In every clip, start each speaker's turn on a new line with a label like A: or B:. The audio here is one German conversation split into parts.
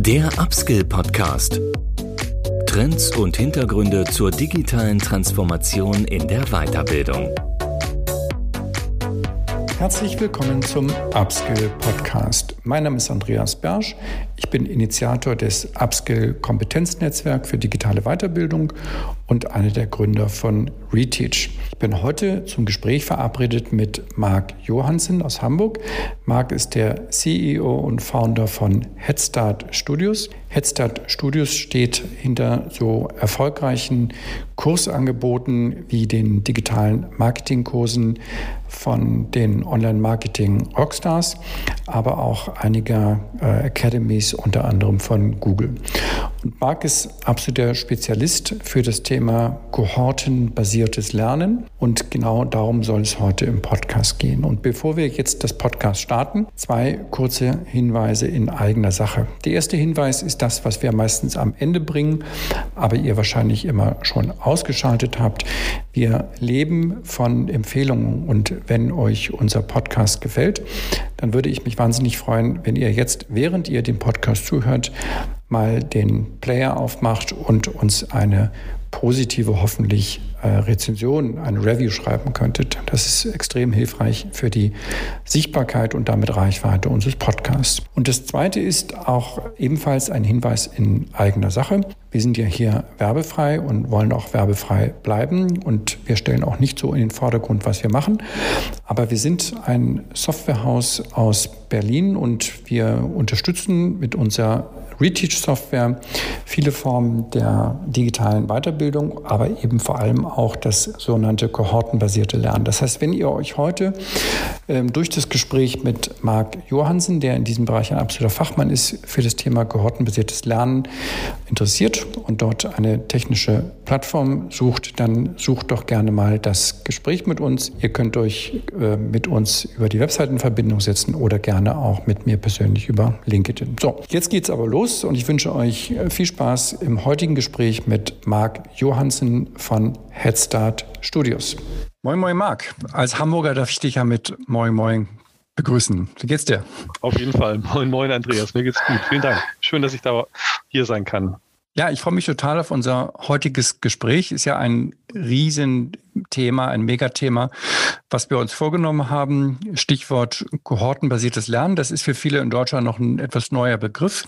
A: Der Upskill Podcast. Trends und Hintergründe zur digitalen Transformation in der Weiterbildung.
B: Herzlich willkommen zum Upskill Podcast. Mein Name ist Andreas Bersch. Ich bin Initiator des Upskill Kompetenznetzwerk für digitale Weiterbildung und einer der Gründer von Reteach. Ich bin heute zum Gespräch verabredet mit Marc Johansen aus Hamburg. Marc ist der CEO und Founder von Headstart Studios. Headstart Studios steht hinter so erfolgreichen Kursangeboten wie den digitalen Marketingkursen von den Online-Marketing Rockstars, aber auch einiger äh, Academies, unter anderem von Google. Und Marc ist absoluter Spezialist für das Thema kohortenbasiertes Lernen. Und genau darum soll es heute im Podcast gehen. Und bevor wir jetzt das Podcast starten, zwei kurze Hinweise in eigener Sache. Der erste Hinweis ist das, was wir meistens am Ende bringen, aber ihr wahrscheinlich immer schon ausgeschaltet habt. Wir leben von Empfehlungen. Und wenn euch unser Podcast gefällt, dann würde ich mich wahnsinnig freuen, wenn ihr jetzt, während ihr dem Podcast zuhört, mal den Player aufmacht und uns eine positive, hoffentlich äh, Rezension, eine Review schreiben könntet. Das ist extrem hilfreich für die Sichtbarkeit und damit Reichweite unseres Podcasts. Und das Zweite ist auch ebenfalls ein Hinweis in eigener Sache. Wir sind ja hier werbefrei und wollen auch werbefrei bleiben und wir stellen auch nicht so in den Vordergrund, was wir machen. Aber wir sind ein Softwarehaus aus Berlin und wir unterstützen mit unserer Reteach-Software, viele Formen der digitalen Weiterbildung, aber eben vor allem auch das sogenannte kohortenbasierte Lernen. Das heißt, wenn ihr euch heute ähm, durch das Gespräch mit Marc Johansen, der in diesem Bereich ein absoluter Fachmann ist, für das Thema kohortenbasiertes Lernen interessiert und dort eine technische Plattform sucht, dann sucht doch gerne mal das Gespräch mit uns. Ihr könnt euch äh, mit uns über die Webseite in Verbindung setzen oder gerne auch mit mir persönlich über LinkedIn. So, jetzt geht's aber los und ich wünsche euch äh, viel Spaß im heutigen Gespräch mit Marc Johansen von Headstart Studios. Moin, moin, Marc. Als Hamburger darf ich dich ja mit Moin, moin begrüßen. Wie geht's dir?
C: Auf jeden Fall. Moin, moin, Andreas. Mir geht's gut. Vielen Dank. Schön, dass ich da hier sein kann.
B: Ja, ich freue mich total auf unser heutiges Gespräch. Ist ja ein Riesenthema, ein Megathema, was wir uns vorgenommen haben. Stichwort kohortenbasiertes Lernen. Das ist für viele in Deutschland noch ein etwas neuer Begriff.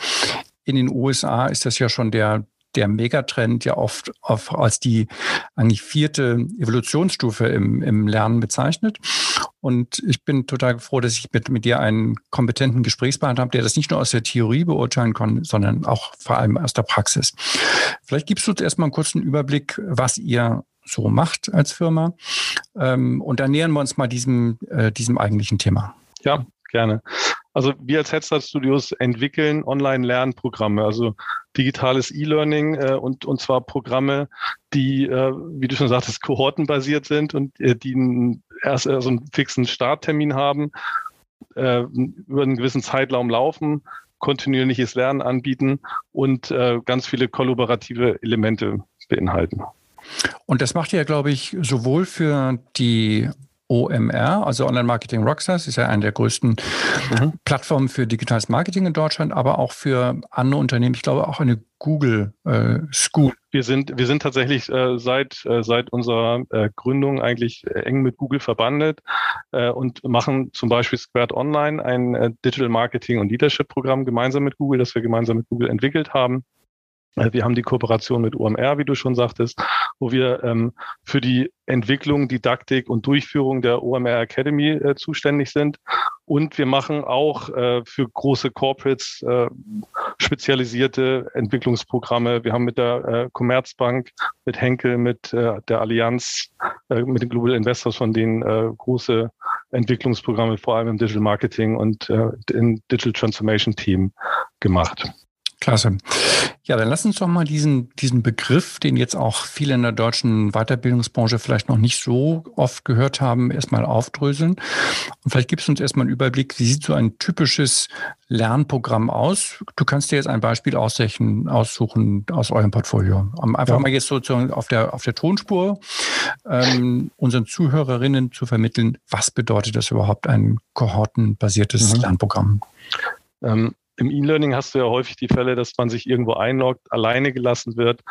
B: In den USA ist das ja schon der, der Megatrend ja oft, oft als die eigentlich vierte Evolutionsstufe im, im Lernen bezeichnet. Und ich bin total froh, dass ich mit, mit dir einen kompetenten Gesprächspartner habe, der das nicht nur aus der Theorie beurteilen kann, sondern auch vor allem aus der Praxis. Vielleicht gibst du uns erstmal einen kurzen Überblick, was ihr so macht als Firma. Ähm, und dann nähern wir uns mal diesem, äh, diesem eigentlichen Thema.
C: Ja, gerne. Also wir als Headstart Studios entwickeln Online-Lernprogramme, also digitales E-Learning äh, und, und zwar Programme, die, äh, wie du schon sagtest, kohortenbasiert sind und äh, die einen, erst äh, so einen fixen Starttermin haben, äh, über einen gewissen Zeitraum laufen, kontinuierliches Lernen anbieten und äh, ganz viele kollaborative Elemente beinhalten.
B: Und das macht ihr, glaube ich, sowohl für die OMR, also Online Marketing Rockstars, ist ja eine der größten mhm. Plattformen für digitales Marketing in Deutschland, aber auch für andere Unternehmen. Ich glaube auch eine Google äh, School.
C: Wir sind, wir sind tatsächlich äh, seit, äh, seit unserer äh, Gründung eigentlich eng mit Google verbandelt äh, und machen zum Beispiel Squared Online, ein äh, Digital Marketing und Leadership Programm gemeinsam mit Google, das wir gemeinsam mit Google entwickelt haben. Äh, wir haben die Kooperation mit UMR, wie du schon sagtest, wo wir ähm, für die Entwicklung, Didaktik und Durchführung der OMR Academy äh, zuständig sind. Und wir machen auch äh, für große Corporates äh, spezialisierte Entwicklungsprogramme. Wir haben mit der äh, Commerzbank, mit Henkel, mit äh, der Allianz, äh, mit den Global Investors von denen große Entwicklungsprogramme, vor allem im Digital Marketing und im Digital Transformation Team gemacht.
B: Klasse. Ja, dann lass uns doch mal diesen, diesen Begriff, den jetzt auch viele in der deutschen Weiterbildungsbranche vielleicht noch nicht so oft gehört haben, erstmal aufdröseln. Und vielleicht gibst du uns erstmal einen Überblick, wie sieht so ein typisches Lernprogramm aus? Du kannst dir jetzt ein Beispiel aussuchen, aussuchen aus eurem Portfolio. Einfach ja. mal jetzt sozusagen auf der, auf der Tonspur ähm, unseren Zuhörerinnen zu vermitteln, was bedeutet das überhaupt ein kohortenbasiertes mhm. Lernprogramm?
C: Ähm, im E-Learning hast du ja häufig die Fälle, dass man sich irgendwo einloggt, alleine gelassen wird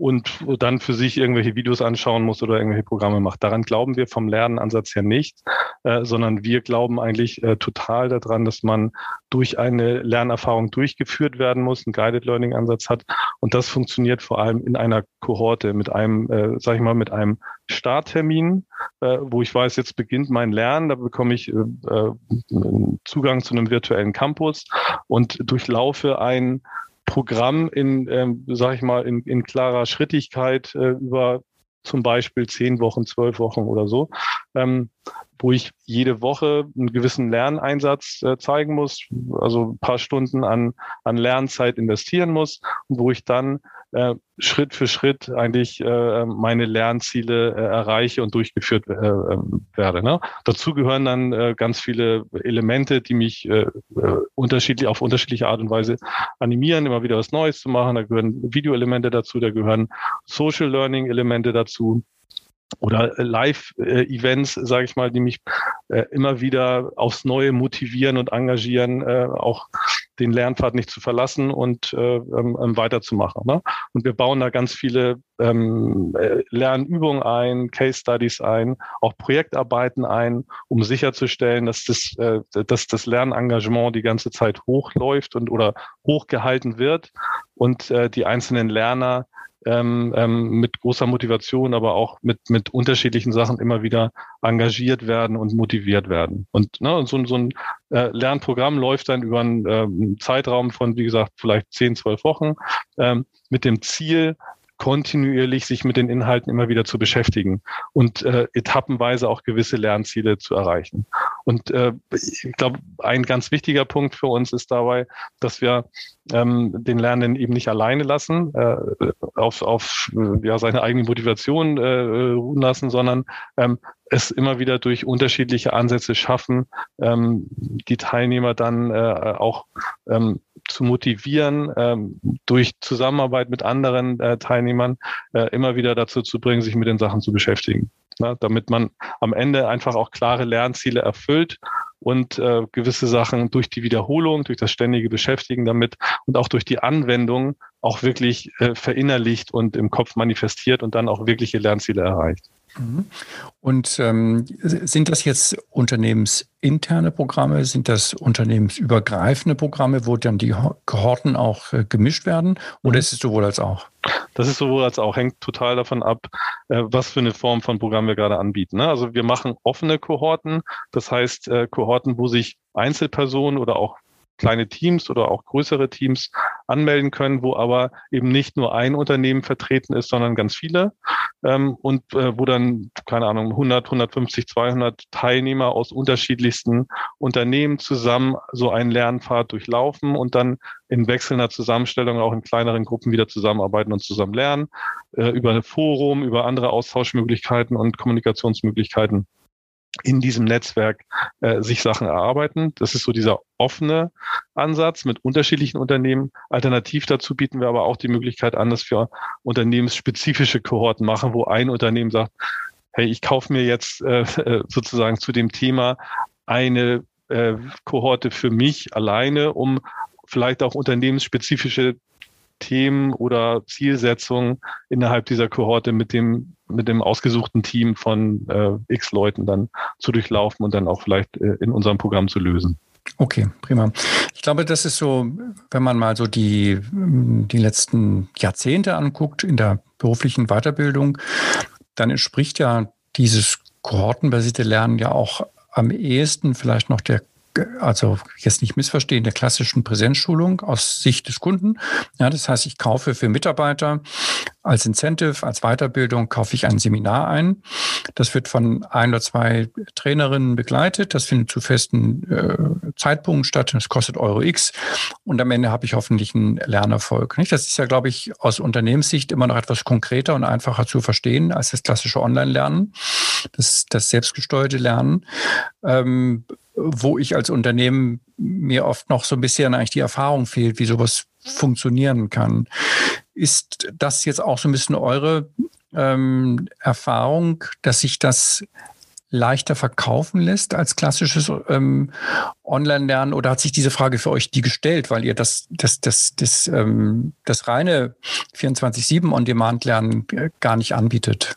C: und dann für sich irgendwelche Videos anschauen muss oder irgendwelche Programme macht. Daran glauben wir vom Lernansatz her nicht, äh, sondern wir glauben eigentlich äh, total daran, dass man durch eine Lernerfahrung durchgeführt werden muss, einen Guided Learning Ansatz hat. Und das funktioniert vor allem in einer Kohorte mit einem, äh, sag ich mal, mit einem Starttermin, äh, wo ich weiß, jetzt beginnt mein Lernen, da bekomme ich äh, äh Zugang zu einem virtuellen Campus und durchlaufe ein Programm in, ähm, sage ich mal, in, in klarer Schrittigkeit äh, über zum Beispiel zehn Wochen, zwölf Wochen oder so, ähm, wo ich jede Woche einen gewissen Lerneinsatz äh, zeigen muss, also ein paar Stunden an, an Lernzeit investieren muss und wo ich dann äh, Schritt für Schritt eigentlich äh, meine Lernziele äh, erreiche und durchgeführt äh, ähm, werde. Ne? Dazu gehören dann äh, ganz viele Elemente, die mich äh, äh, unterschiedlich auf unterschiedliche Art und Weise animieren, immer wieder was Neues zu machen. Da gehören Videoelemente dazu, da gehören Social Learning Elemente dazu oder Live-Events, sage ich mal, die mich äh, immer wieder aufs Neue motivieren und engagieren, äh, auch den Lernpfad nicht zu verlassen und äh, ähm, ähm, weiterzumachen. Ne? Und wir bauen da ganz viele ähm, äh, Lernübungen ein, Case Studies ein, auch Projektarbeiten ein, um sicherzustellen, dass das, äh, dass das Lernengagement die ganze Zeit hochläuft und oder hochgehalten wird und äh, die einzelnen Lerner ähm, ähm, mit großer Motivation, aber auch mit, mit unterschiedlichen Sachen immer wieder engagiert werden und motiviert werden. Und ne, so, so ein äh, Lernprogramm läuft dann über einen ähm, Zeitraum von, wie gesagt, vielleicht zehn, zwölf Wochen ähm, mit dem Ziel, kontinuierlich sich mit den Inhalten immer wieder zu beschäftigen und äh, etappenweise auch gewisse Lernziele zu erreichen. Und äh, ich glaube, ein ganz wichtiger Punkt für uns ist dabei, dass wir ähm, den Lernenden eben nicht alleine lassen, äh, auf, auf ja, seine eigene Motivation äh, ruhen lassen, sondern ähm, es immer wieder durch unterschiedliche Ansätze schaffen, ähm, die Teilnehmer dann äh, auch ähm, zu motivieren, ähm, durch Zusammenarbeit mit anderen äh, Teilnehmern äh, immer wieder dazu zu bringen, sich mit den Sachen zu beschäftigen. Na, damit man am Ende einfach auch klare Lernziele erfüllt und äh, gewisse Sachen durch die Wiederholung, durch das ständige Beschäftigen damit und auch durch die Anwendung auch wirklich äh, verinnerlicht und im Kopf manifestiert und dann auch wirkliche Lernziele erreicht.
B: Mhm. Und ähm, sind das jetzt unternehmensinterne Programme? Sind das unternehmensübergreifende Programme, wo dann die Kohorten auch äh, gemischt werden? Oder mhm. ist es sowohl als auch?
C: Das ist sowohl als auch, hängt total davon ab, äh, was für eine Form von Programm wir gerade anbieten. Ne? Also wir machen offene Kohorten, das heißt äh, Kohorten, wo sich Einzelpersonen oder auch kleine Teams oder auch größere Teams anmelden können, wo aber eben nicht nur ein Unternehmen vertreten ist, sondern ganz viele. Ähm, und äh, wo dann, keine Ahnung, 100, 150, 200 Teilnehmer aus unterschiedlichsten Unternehmen zusammen so einen Lernpfad durchlaufen und dann in wechselnder Zusammenstellung auch in kleineren Gruppen wieder zusammenarbeiten und zusammen lernen, äh, über ein Forum, über andere Austauschmöglichkeiten und Kommunikationsmöglichkeiten in diesem Netzwerk äh, sich Sachen erarbeiten. Das ist so dieser offene Ansatz mit unterschiedlichen Unternehmen. Alternativ dazu bieten wir aber auch die Möglichkeit an, dass wir unternehmensspezifische Kohorten machen, wo ein Unternehmen sagt, hey, ich kaufe mir jetzt äh, äh sozusagen zu dem Thema eine äh, Kohorte für mich alleine, um vielleicht auch unternehmensspezifische Themen oder Zielsetzungen innerhalb dieser Kohorte mit dem, mit dem ausgesuchten Team von äh, x Leuten dann zu durchlaufen und dann auch vielleicht äh, in unserem Programm zu lösen.
B: Okay, prima. Ich glaube, das ist so, wenn man mal so die, die letzten Jahrzehnte anguckt in der beruflichen Weiterbildung, dann entspricht ja dieses kohortenbasierte Lernen ja auch am ehesten vielleicht noch der also jetzt nicht missverstehen, der klassischen Präsenzschulung aus Sicht des Kunden. Ja, das heißt, ich kaufe für Mitarbeiter als Incentive, als Weiterbildung kaufe ich ein Seminar ein. Das wird von ein oder zwei Trainerinnen begleitet. Das findet zu festen äh, Zeitpunkten statt. Das kostet Euro X. Und am Ende habe ich hoffentlich einen Lernerfolg. Nicht? Das ist ja, glaube ich, aus Unternehmenssicht immer noch etwas konkreter und einfacher zu verstehen als das klassische Online-Lernen, das, das selbstgesteuerte Lernen. Ähm, wo ich als Unternehmen mir oft noch so ein bisschen eigentlich die Erfahrung fehlt, wie sowas funktionieren kann. Ist das jetzt auch so ein bisschen eure ähm, Erfahrung, dass sich das leichter verkaufen lässt als klassisches ähm, Online-Lernen? Oder hat sich diese Frage für euch die gestellt, weil ihr das, das, das, das, ähm, das reine 24-7 On-Demand-Lernen äh, gar nicht anbietet?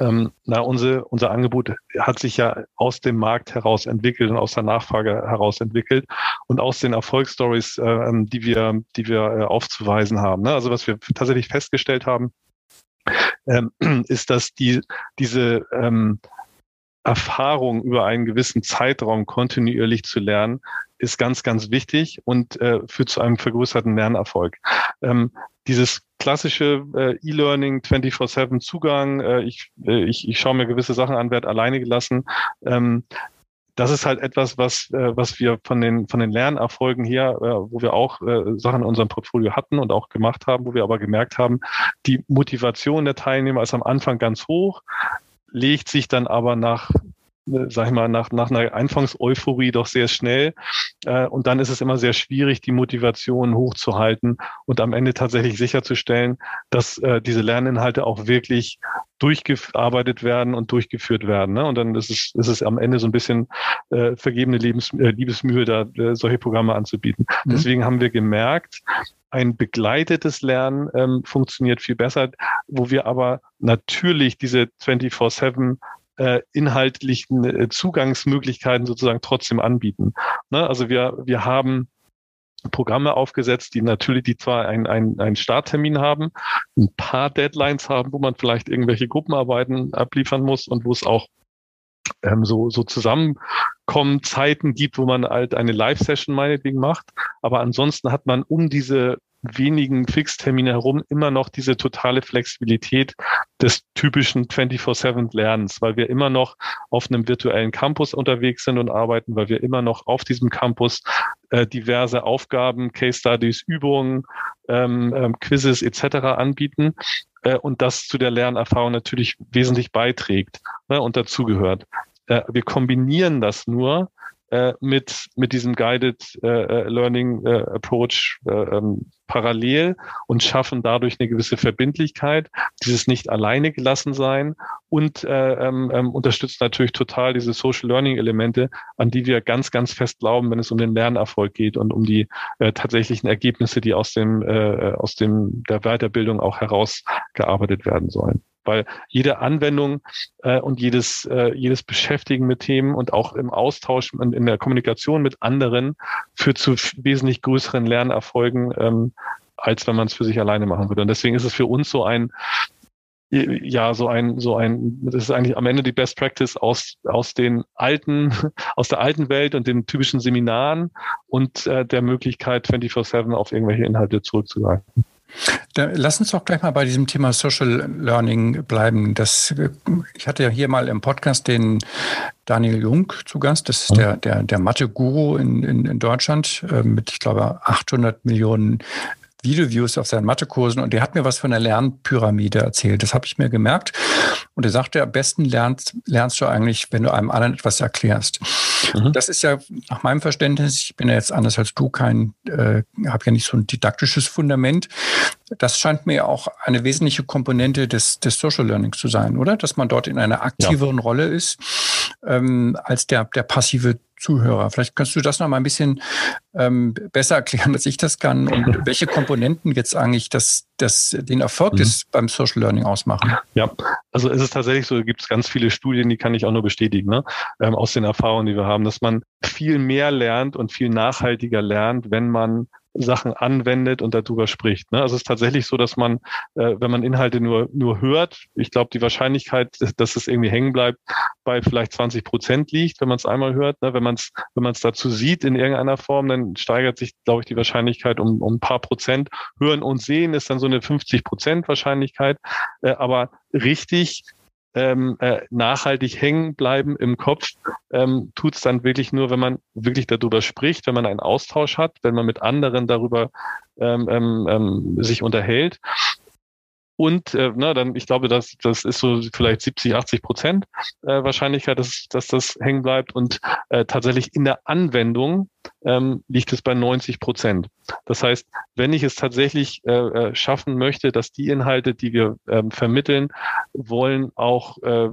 C: Ähm, na, unser, unser Angebot hat sich ja aus dem Markt heraus entwickelt und aus der Nachfrage heraus entwickelt und aus den Erfolgsstories, äh, ähm, die wir, die wir äh, aufzuweisen haben. Ne? Also was wir tatsächlich festgestellt haben, ähm, ist, dass die, diese ähm, Erfahrung über einen gewissen Zeitraum kontinuierlich zu lernen, ist ganz, ganz wichtig und äh, führt zu einem vergrößerten Lernerfolg. Ähm, dieses klassische äh, E-Learning 24-7 Zugang, äh, ich, äh, ich, ich schaue mir gewisse Sachen an, werde alleine gelassen. Ähm, das ist halt etwas, was, äh, was wir von den, von den Lernerfolgen her, äh, wo wir auch äh, Sachen in unserem Portfolio hatten und auch gemacht haben, wo wir aber gemerkt haben, die Motivation der Teilnehmer ist am Anfang ganz hoch legt sich dann aber nach sag ich mal, nach, nach einer Anfangseuphorie doch sehr schnell. Äh, und dann ist es immer sehr schwierig, die Motivation hochzuhalten und am Ende tatsächlich sicherzustellen, dass äh, diese Lerninhalte auch wirklich durchgearbeitet werden und durchgeführt werden. Ne? Und dann ist es, ist es am Ende so ein bisschen äh, vergebene Lebens, äh, Liebesmühe, da äh, solche Programme anzubieten. Mhm. Deswegen haben wir gemerkt, ein begleitetes Lernen ähm, funktioniert viel besser, wo wir aber natürlich diese 24-7 äh, inhaltlichen äh, Zugangsmöglichkeiten sozusagen trotzdem anbieten. Ne? Also wir, wir haben Programme aufgesetzt, die natürlich, die zwar einen, einen, einen Starttermin haben, ein paar Deadlines haben, wo man vielleicht irgendwelche Gruppenarbeiten abliefern muss und wo es auch ähm, so, so zusammenkommen Zeiten gibt, wo man halt eine Live-Session meinetwegen macht. Aber ansonsten hat man um diese wenigen Fixtermine herum immer noch diese totale Flexibilität des typischen 24-7 Lernens, weil wir immer noch auf einem virtuellen Campus unterwegs sind und arbeiten, weil wir immer noch auf diesem Campus äh, diverse Aufgaben, Case Studies, Übungen, ähm, ähm, Quizzes etc. anbieten äh, und das zu der Lernerfahrung natürlich wesentlich beiträgt ne, und dazugehört. Äh, wir kombinieren das nur äh, mit, mit diesem Guided äh, äh, Learning äh, Approach äh, ähm, parallel und schaffen dadurch eine gewisse Verbindlichkeit, dieses nicht alleine gelassen sein und äh, ähm, ähm, unterstützt natürlich total diese Social Learning Elemente, an die wir ganz, ganz fest glauben, wenn es um den Lernerfolg geht und um die äh, tatsächlichen Ergebnisse, die aus dem, äh, aus dem der Weiterbildung auch herausgearbeitet werden sollen weil jede Anwendung äh, und jedes, äh, jedes Beschäftigen mit Themen und auch im Austausch und in der Kommunikation mit anderen führt zu wesentlich größeren Lernerfolgen, ähm, als wenn man es für sich alleine machen würde. Und deswegen ist es für uns so ein, ja, so ein, so ein, das ist eigentlich am Ende die Best Practice aus, aus den alten, aus der alten Welt und den typischen Seminaren und äh, der Möglichkeit, 24-7 auf irgendwelche Inhalte zurückzugreifen.
B: Lass uns doch gleich mal bei diesem Thema Social Learning bleiben. Das, ich hatte ja hier mal im Podcast den Daniel Jung zu Gast. Das ist der, der, der Mathe-Guru in, in, in Deutschland äh, mit, ich glaube, 800 Millionen Videoviews auf seinen Mathekursen und der hat mir was von der Lernpyramide erzählt. Das habe ich mir gemerkt. Und er sagte, am besten lernst, lernst du eigentlich, wenn du einem anderen etwas erklärst. Mhm. Das ist ja nach meinem Verständnis, ich bin ja jetzt anders als du, kein, äh, habe ja nicht so ein didaktisches Fundament. Das scheint mir auch eine wesentliche Komponente des, des Social Learnings zu sein, oder? Dass man dort in einer aktiveren ja. Rolle ist ähm, als der, der passive Zuhörer. Vielleicht kannst du das noch mal ein bisschen ähm, besser erklären, als ich das kann und welche Komponenten jetzt eigentlich das, das, den Erfolg mhm. des beim Social Learning ausmachen.
C: Ja, also es ist tatsächlich so, gibt es ganz viele Studien, die kann ich auch nur bestätigen, ne? ähm, aus den Erfahrungen, die wir haben, dass man viel mehr lernt und viel nachhaltiger lernt, wenn man Sachen anwendet und darüber spricht. Ne? Also es ist tatsächlich so, dass man, äh, wenn man Inhalte nur, nur hört, ich glaube, die Wahrscheinlichkeit, dass es irgendwie hängen bleibt, bei vielleicht 20 Prozent liegt, wenn man es einmal hört. Ne? Wenn man es wenn man es dazu sieht in irgendeiner Form, dann steigert sich, glaube ich, die Wahrscheinlichkeit um, um ein paar Prozent. Hören und sehen ist dann so eine 50 Prozent Wahrscheinlichkeit. Äh, aber richtig ähm, äh, nachhaltig hängen bleiben im Kopf, ähm, tut es dann wirklich nur, wenn man wirklich darüber spricht, wenn man einen Austausch hat, wenn man mit anderen darüber ähm, ähm, ähm sich unterhält. Und äh, na, dann, ich glaube, das, das ist so vielleicht 70, 80 Prozent äh, Wahrscheinlichkeit, dass, dass das hängen bleibt. Und äh, tatsächlich in der Anwendung ähm, liegt es bei 90 Prozent. Das heißt, wenn ich es tatsächlich äh, äh, schaffen möchte, dass die Inhalte, die wir ähm, vermitteln wollen, auch äh,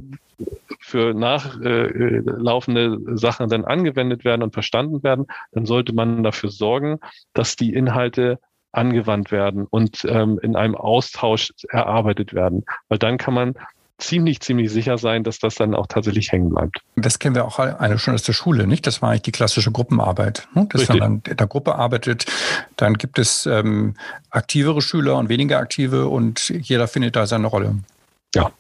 C: für nachlaufende äh, Sachen dann angewendet werden und verstanden werden, dann sollte man dafür sorgen, dass die Inhalte angewandt werden und ähm, in einem Austausch erarbeitet werden. Weil dann kann man ziemlich, ziemlich sicher sein, dass das dann auch tatsächlich hängen bleibt.
B: Das kennen wir auch alle schon aus der Schule, nicht? Das war eigentlich die klassische Gruppenarbeit. Ne? Dass Richtig. man dann in der Gruppe arbeitet, dann gibt es ähm, aktivere Schüler und weniger aktive und jeder findet da seine Rolle.
C: Ja,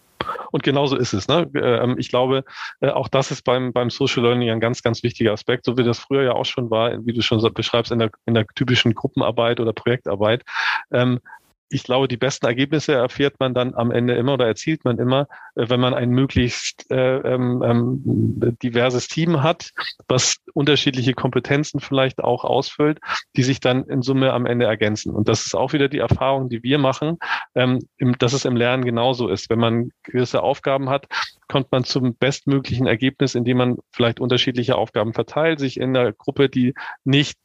C: und genauso ist es. Ne? Ähm, ich glaube, äh, auch das ist beim, beim Social Learning ein ganz, ganz wichtiger Aspekt, so wie das früher ja auch schon war, wie du schon beschreibst, in der, in der typischen Gruppenarbeit oder Projektarbeit. Ähm, ich glaube, die besten Ergebnisse erfährt man dann am Ende immer oder erzielt man immer, äh, wenn man ein möglichst äh, ähm, ähm, diverses Team hat, was unterschiedliche Kompetenzen vielleicht auch ausfüllt, die sich dann in Summe am Ende ergänzen. Und das ist auch wieder die Erfahrung, die wir machen, ähm, im, dass es im Lernen genauso ist. Wenn man gewisse Aufgaben hat, kommt man zum bestmöglichen Ergebnis, indem man vielleicht unterschiedliche Aufgaben verteilt, sich in der Gruppe, die nicht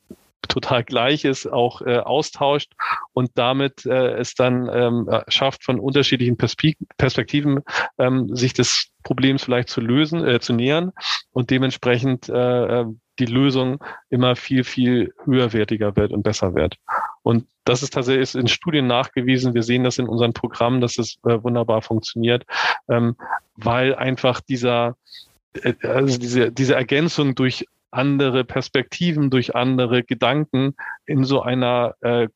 C: total Gleiches auch äh, austauscht und damit äh, es dann ähm, schafft, von unterschiedlichen Perspektiven ähm, sich des Problems vielleicht zu lösen, äh, zu nähern und dementsprechend äh, äh, die Lösung immer viel, viel höherwertiger wird und besser wird. Und das ist tatsächlich ist in Studien nachgewiesen. Wir sehen das in unseren Programmen, dass es äh, wunderbar funktioniert, ähm, weil einfach dieser äh, also diese, diese Ergänzung durch andere Perspektiven, durch andere Gedanken in so einer äh,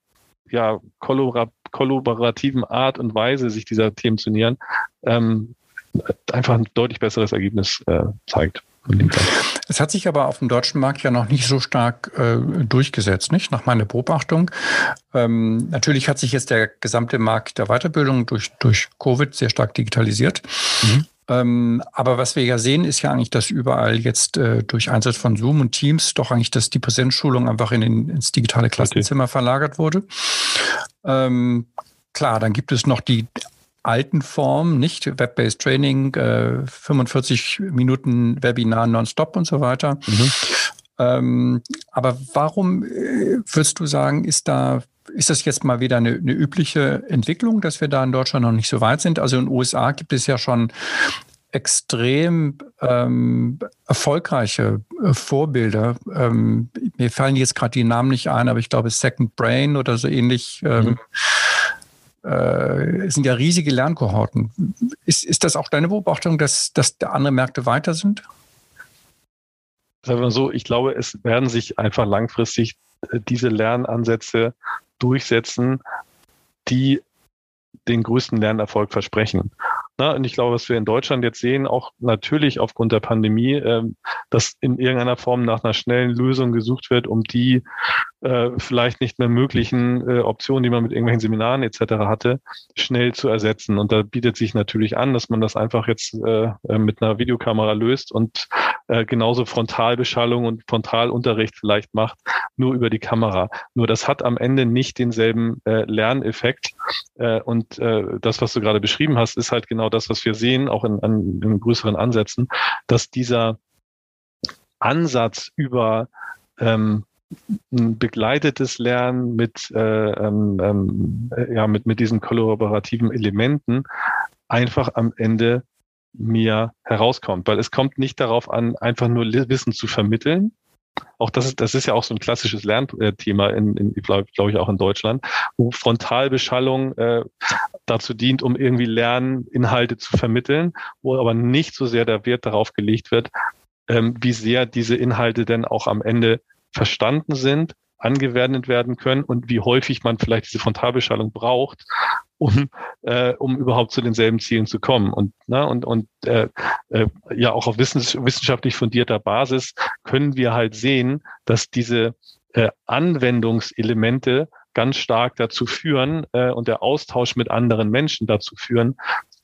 C: ja, kollaborativen Art und Weise, sich dieser Themen zu nähern, ähm, einfach ein deutlich besseres Ergebnis äh, zeigt.
B: Es hat sich aber auf dem deutschen Markt ja noch nicht so stark äh, durchgesetzt, nicht? Nach meiner Beobachtung. Ähm, natürlich hat sich jetzt der gesamte Markt der Weiterbildung durch, durch Covid sehr stark digitalisiert. Mhm. Ähm, aber was wir ja sehen, ist ja eigentlich, dass überall jetzt äh, durch Einsatz von Zoom und Teams doch eigentlich, dass die Präsenzschulung einfach in den, ins digitale Klassenzimmer okay. verlagert wurde. Ähm, klar, dann gibt es noch die alten Formen, nicht Web-based Training, äh, 45 Minuten Webinar nonstop und so weiter. Mhm. Ähm, aber warum äh, würdest du sagen, ist da ist das jetzt mal wieder eine, eine, übliche Entwicklung, dass wir da in Deutschland noch nicht so weit sind? Also in den USA gibt es ja schon extrem ähm, erfolgreiche äh, Vorbilder. Ähm, mir fallen jetzt gerade die Namen nicht ein, aber ich glaube Second Brain oder so ähnlich. Ähm, mhm. äh, sind ja riesige Lernkohorten. Ist, ist das auch deine Beobachtung, dass, dass andere Märkte weiter sind?
C: Sagen wir so, ich glaube, es werden sich einfach langfristig äh, diese Lernansätze durchsetzen, die den größten Lernerfolg versprechen. Na, und ich glaube, was wir in Deutschland jetzt sehen, auch natürlich aufgrund der Pandemie, äh, dass in irgendeiner Form nach einer schnellen Lösung gesucht wird, um die äh, vielleicht nicht mehr möglichen äh, Optionen, die man mit irgendwelchen Seminaren etc. hatte, schnell zu ersetzen. Und da bietet sich natürlich an, dass man das einfach jetzt äh, äh mit einer Videokamera löst und äh, genauso Frontalbeschallung und Frontalunterricht vielleicht macht, nur über die Kamera. Nur das hat am Ende nicht denselben äh, Lerneffekt. Äh, und äh, das, was du gerade beschrieben hast, ist halt genau das, was wir sehen, auch in, in, in größeren Ansätzen, dass dieser Ansatz über ähm, ein begleitetes Lernen mit, äh, ähm, ähm, ja, mit, mit diesen kollaborativen Elementen einfach am Ende mir herauskommt. Weil es kommt nicht darauf an, einfach nur Wissen zu vermitteln. Auch das ist, das ist ja auch so ein klassisches Lernthema in, in glaube glaub ich, auch in Deutschland, wo Frontalbeschallung äh, dazu dient, um irgendwie Lerninhalte zu vermitteln, wo aber nicht so sehr der Wert darauf gelegt wird, ähm, wie sehr diese Inhalte denn auch am Ende verstanden sind, angewendet werden können und wie häufig man vielleicht diese Frontalbeschallung braucht, um, äh, um überhaupt zu denselben Zielen zu kommen. Und, ne, und, und äh, äh, ja, auch auf wissens wissenschaftlich fundierter Basis können wir halt sehen, dass diese äh, Anwendungselemente ganz stark dazu führen äh, und der Austausch mit anderen Menschen dazu führen,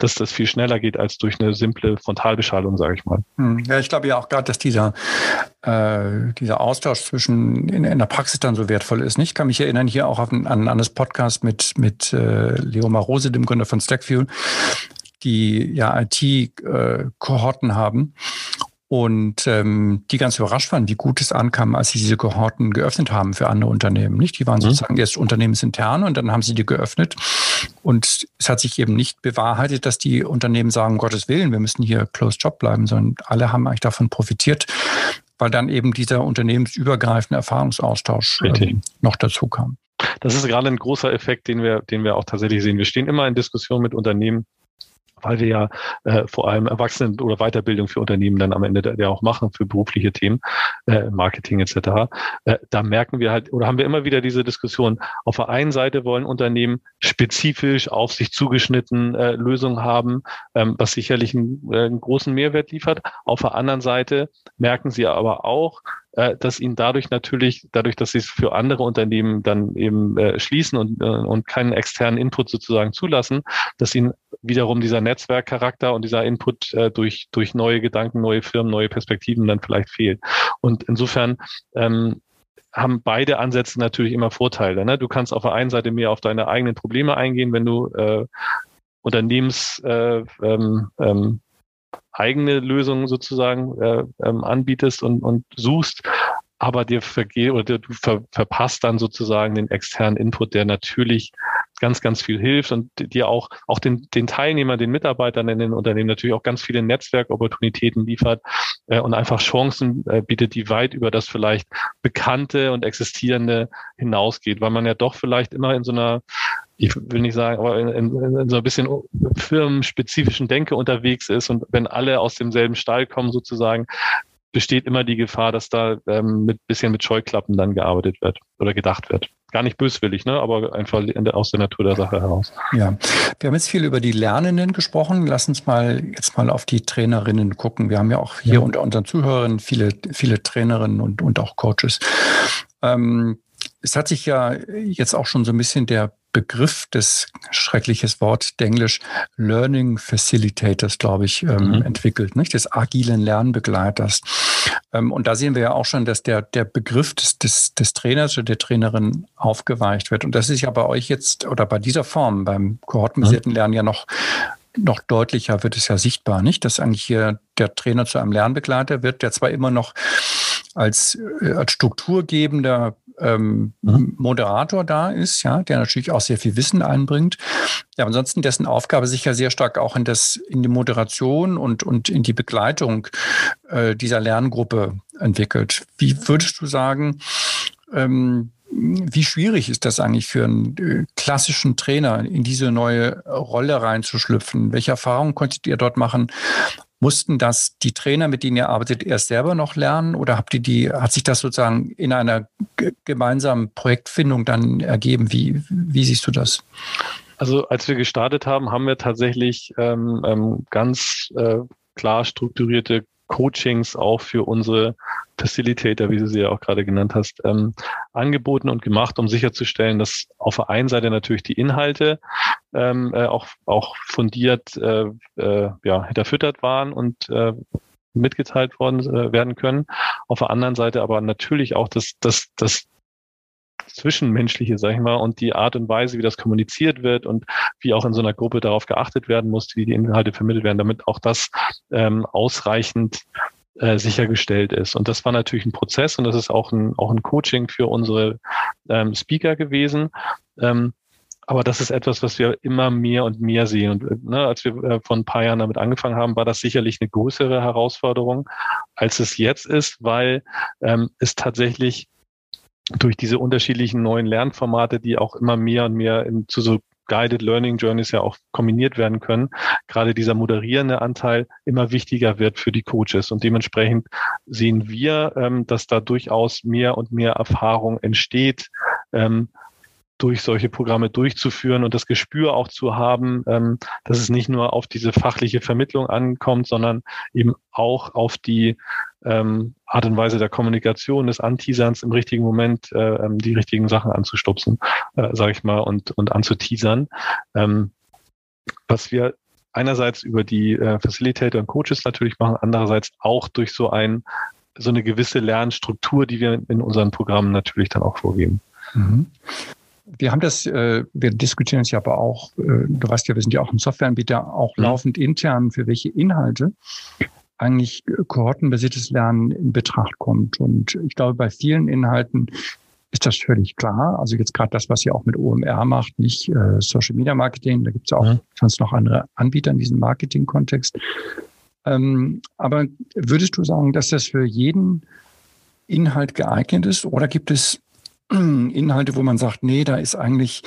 C: dass das viel schneller geht als durch eine simple Frontalbeschallung, sage ich mal.
B: Hm. Ja, ich glaube ja auch gerade, dass dieser, äh, dieser Austausch zwischen in, in, der Praxis dann so wertvoll ist. Ich kann mich erinnern hier auch an, an, an das Podcast mit, mit äh, Leo Marose, dem Gründer von Stackview, die ja IT-Kohorten äh, haben und ähm, die ganz überrascht waren, wie gut es ankam, als sie diese Kohorten geöffnet haben für andere Unternehmen. Nicht? Die waren mhm. sozusagen erst unternehmensintern und dann haben sie die geöffnet. Und es hat sich eben nicht bewahrheitet, dass die Unternehmen sagen, um Gottes Willen, wir müssen hier closed job bleiben, sondern alle haben eigentlich davon profitiert, weil dann eben dieser unternehmensübergreifende Erfahrungsaustausch äh, noch dazu kam.
C: Das ist gerade ein großer Effekt, den wir, den wir auch tatsächlich sehen. Wir stehen immer in Diskussion mit Unternehmen, weil wir ja äh, vor allem Erwachsenen- oder Weiterbildung für Unternehmen dann am Ende der auch machen für berufliche Themen, äh, Marketing etc. Äh, da merken wir halt oder haben wir immer wieder diese Diskussion. Auf der einen Seite wollen Unternehmen spezifisch auf sich zugeschnitten äh, Lösungen haben, ähm, was sicherlich einen, äh, einen großen Mehrwert liefert. Auf der anderen Seite merken sie aber auch, äh, dass ihnen dadurch natürlich, dadurch, dass sie es für andere Unternehmen dann eben äh, schließen und, äh, und keinen externen Input sozusagen zulassen, dass ihnen wiederum dieser Netzwerkcharakter und dieser Input äh, durch, durch neue Gedanken, neue Firmen, neue Perspektiven dann vielleicht fehlt. Und insofern ähm, haben beide Ansätze natürlich immer Vorteile. Ne? Du kannst auf der einen Seite mehr auf deine eigenen Probleme eingehen, wenn du äh, Unternehmens äh, ähm, ähm, eigene Lösungen sozusagen äh, ähm, anbietest und, und suchst, aber dir vergeh oder du ver verpasst dann sozusagen den externen Input, der natürlich ganz, ganz viel hilft und dir auch, auch den, den Teilnehmern, den Mitarbeitern in den Unternehmen natürlich auch ganz viele Netzwerkopportunitäten liefert äh, und einfach Chancen äh, bietet, die weit über das vielleicht Bekannte und Existierende hinausgeht, weil man ja doch vielleicht immer in so einer ich will nicht sagen, aber in, in, in so ein bisschen firmenspezifischen Denke unterwegs ist und wenn alle aus demselben Stall kommen sozusagen, besteht immer die Gefahr, dass da ähm, mit bisschen mit Scheuklappen dann gearbeitet wird oder gedacht wird. Gar nicht böswillig, ne? aber einfach der, aus der Natur der Sache heraus.
B: Ja, wir haben jetzt viel über die Lernenden gesprochen. Lass uns mal jetzt mal auf die Trainerinnen gucken. Wir haben ja auch hier ja. unter unseren Zuhörern viele, viele Trainerinnen und, und auch Coaches. Ähm, es hat sich ja jetzt auch schon so ein bisschen der Begriff, das schreckliches Wort Englisch, Learning Facilitators, glaube ich, ähm, mhm. entwickelt, nicht? des agilen Lernbegleiters. Ähm, und da sehen wir ja auch schon, dass der, der Begriff des, des, des Trainers oder der Trainerin aufgeweicht wird. Und das ist ja bei euch jetzt oder bei dieser Form, beim kohortenbasierten mhm. Lernen ja noch noch deutlicher wird es ja sichtbar, nicht? Dass eigentlich hier der Trainer zu einem Lernbegleiter wird, der zwar immer noch als, äh, als strukturgebender ähm, mhm. Moderator da ist, ja, der natürlich auch sehr viel Wissen einbringt. Ja, ansonsten dessen Aufgabe sich ja sehr stark auch in das, in die Moderation und, und in die Begleitung äh, dieser Lerngruppe entwickelt. Wie würdest du sagen, ähm, wie schwierig ist das eigentlich für einen äh, klassischen Trainer, in diese neue Rolle reinzuschlüpfen? Welche Erfahrungen konntet ihr dort machen? Mussten das die Trainer, mit denen ihr arbeitet, erst selber noch lernen oder habt ihr die, hat sich das sozusagen in einer gemeinsamen Projektfindung dann ergeben? Wie, wie siehst du das?
C: Also als wir gestartet haben, haben wir tatsächlich ähm, ähm, ganz äh, klar strukturierte Coachings auch für unsere Facilitator, wie du sie ja auch gerade genannt hast, ähm, angeboten und gemacht, um sicherzustellen, dass auf der einen Seite natürlich die Inhalte ähm, äh, auch, auch fundiert äh, äh, ja, hinterfüttert waren und äh, mitgeteilt worden äh, werden können. Auf der anderen Seite aber natürlich auch das, das, das Zwischenmenschliche, sag ich mal, und die Art und Weise, wie das kommuniziert wird und wie auch in so einer Gruppe darauf geachtet werden muss, wie die Inhalte vermittelt werden, damit auch das ähm, ausreichend äh, sichergestellt ist. Und das war natürlich ein Prozess und das ist auch ein, auch ein Coaching für unsere ähm, Speaker gewesen. Ähm, aber das ist etwas, was wir immer mehr und mehr sehen. Und ne, als wir äh, vor ein paar Jahren damit angefangen haben, war das sicherlich eine größere Herausforderung, als es jetzt ist, weil ähm, es tatsächlich durch diese unterschiedlichen neuen Lernformate, die auch immer mehr und mehr in, zu so Guided Learning Journeys ja auch kombiniert werden können, gerade dieser moderierende Anteil immer wichtiger wird für die Coaches. Und dementsprechend sehen wir, ähm, dass da durchaus mehr und mehr Erfahrung entsteht, ähm, durch solche Programme durchzuführen und das Gespür auch zu haben, ähm, dass es nicht nur auf diese fachliche Vermittlung ankommt, sondern eben auch auf die ähm, Art und Weise der Kommunikation, des Anteaserns im richtigen Moment äh, ähm, die richtigen Sachen anzustupsen, äh, sage ich mal, und, und anzuteasern. Ähm, was wir einerseits über die äh, Facilitator und Coaches natürlich machen, andererseits auch durch so ein so eine gewisse Lernstruktur, die wir in unseren Programmen natürlich dann auch vorgeben. Mhm.
B: Wir haben das, äh, wir diskutieren es ja aber auch, äh, du weißt ja, wir sind ja auch ein Softwareanbieter, auch mhm. laufend intern, für welche Inhalte eigentlich kohortenbasiertes Lernen in Betracht kommt. Und ich glaube, bei vielen Inhalten ist das völlig klar. Also jetzt gerade das, was ihr auch mit OMR macht, nicht äh, Social Media Marketing, da gibt es ja auch mhm. sonst noch andere Anbieter in diesem Marketing-Kontext. Ähm, aber würdest du sagen, dass das für jeden Inhalt geeignet ist? Oder gibt es Inhalte, wo man sagt, nee, da ist eigentlich,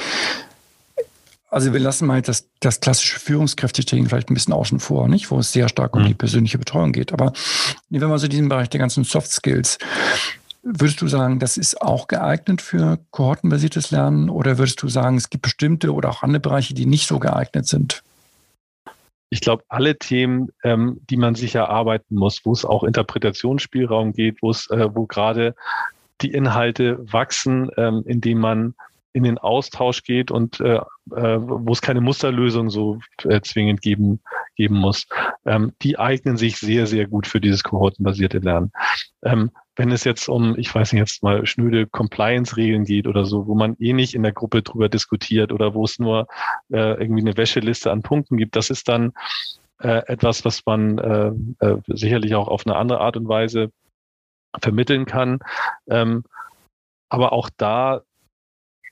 B: also wir lassen mal das, das klassische Führungskräftetraining vielleicht ein bisschen außen vor, nicht? Wo es sehr stark um mhm. die persönliche Betreuung geht. Aber wenn man so diesen Bereich der ganzen Soft Skills, Würdest du sagen, das ist auch geeignet für kohortenbasiertes Lernen oder würdest du sagen, es gibt bestimmte oder auch andere Bereiche, die nicht so geeignet sind?
C: ich glaube, alle Themen, ähm, die man sich erarbeiten muss, wo es auch Interpretationsspielraum geht, wo es, äh, wo gerade die Inhalte wachsen, ähm, indem man in den Austausch geht und äh, äh, wo es keine Musterlösung so äh, zwingend geben, geben muss, ähm, die eignen sich sehr, sehr gut für dieses kohortenbasierte Lernen. Ähm, wenn es jetzt um, ich weiß nicht, jetzt mal schnöde Compliance-Regeln geht oder so, wo man eh nicht in der Gruppe drüber diskutiert oder wo es nur äh, irgendwie eine Wäscheliste an Punkten gibt, das ist dann äh, etwas, was man äh, äh, sicherlich auch auf eine andere Art und Weise vermitteln kann. Ähm, aber auch da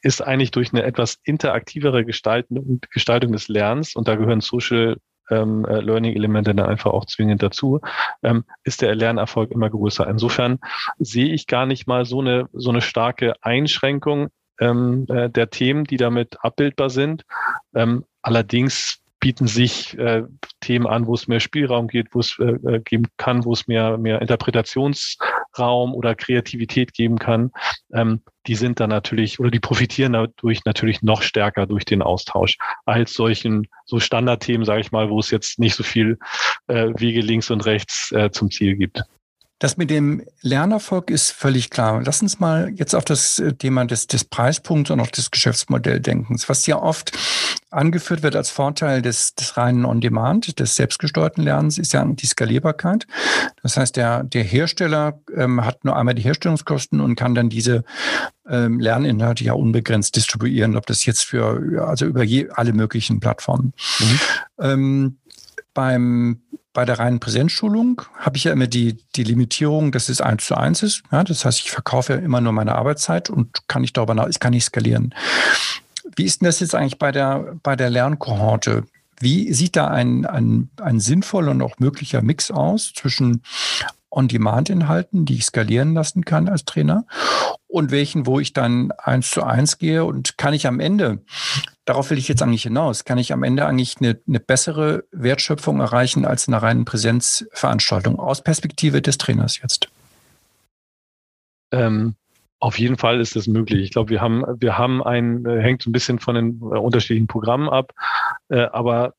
C: ist eigentlich durch eine etwas interaktivere Gestaltung, Gestaltung des Lernens, und da gehören Social ähm, äh, Learning-Elemente dann einfach auch zwingend dazu, ähm, ist der Lernerfolg immer größer. Insofern sehe ich gar nicht mal so eine, so eine starke Einschränkung ähm, äh, der Themen, die damit abbildbar sind. Ähm, allerdings bieten sich äh, Themen an, wo es mehr Spielraum geht, wo es äh, äh, geben kann, wo es mehr, mehr Interpretationsraum oder Kreativität geben kann. Ähm, die sind dann natürlich oder die profitieren dadurch natürlich noch stärker durch den Austausch als solchen so Standardthemen, sage ich mal, wo es jetzt nicht so viel äh, Wege links und rechts äh, zum Ziel gibt.
B: Das mit dem Lernerfolg ist völlig klar. Lass uns mal jetzt auf das äh, Thema des, des Preispunkts und auch des Geschäftsmodelldenkens, was ja oft angeführt wird als Vorteil des, des reinen On-Demand, des selbstgesteuerten Lernens, ist ja die Skalierbarkeit. Das heißt, der, der Hersteller ähm, hat nur einmal die Herstellungskosten und kann dann diese ähm, Lerninhalte ja unbegrenzt distribuieren, ob das jetzt für, also über je, alle möglichen Plattformen. Mhm. Ähm, beim bei der reinen Präsenzschulung habe ich ja immer die, die Limitierung, dass es eins zu eins ist. Ja, das heißt, ich verkaufe ja immer nur meine Arbeitszeit und kann nicht darüber nach, ich kann nicht skalieren. Wie ist denn das jetzt eigentlich bei der, bei der Lernkohorte? Wie sieht da ein, ein, ein sinnvoller und auch möglicher Mix aus zwischen On-Demand-Inhalten, die ich skalieren lassen kann als Trainer und welchen, wo ich dann eins zu eins gehe und kann ich am Ende darauf will ich jetzt eigentlich hinaus. Kann ich am Ende eigentlich eine, eine bessere Wertschöpfung erreichen als in einer reinen Präsenzveranstaltung aus Perspektive des Trainers jetzt?
C: Ähm, auf jeden Fall ist das möglich. Ich glaube, wir haben, wir haben ein, äh, hängt ein bisschen von den äh, unterschiedlichen Programmen ab, äh, aber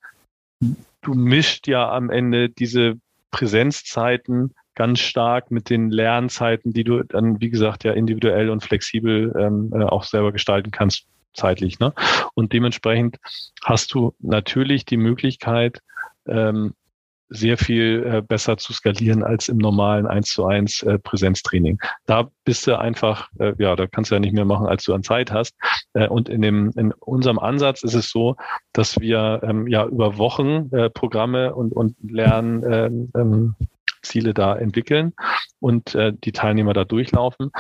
C: du mischt ja am Ende diese Präsenzzeiten ganz stark mit den Lernzeiten, die du dann, wie gesagt, ja individuell und flexibel ähm, äh, auch selber gestalten kannst zeitlich. Ne? Und dementsprechend hast du natürlich die Möglichkeit, ähm, sehr viel äh, besser zu skalieren als im normalen 1 zu 1 äh, Präsenztraining. Da bist du einfach, äh, ja, da kannst du ja nicht mehr machen, als du an Zeit hast. Äh, und in dem, in unserem Ansatz ist es so, dass wir ähm, ja über Wochen äh, Programme und, und Lern, ähm, ähm, Ziele da entwickeln und äh, die Teilnehmer da durchlaufen.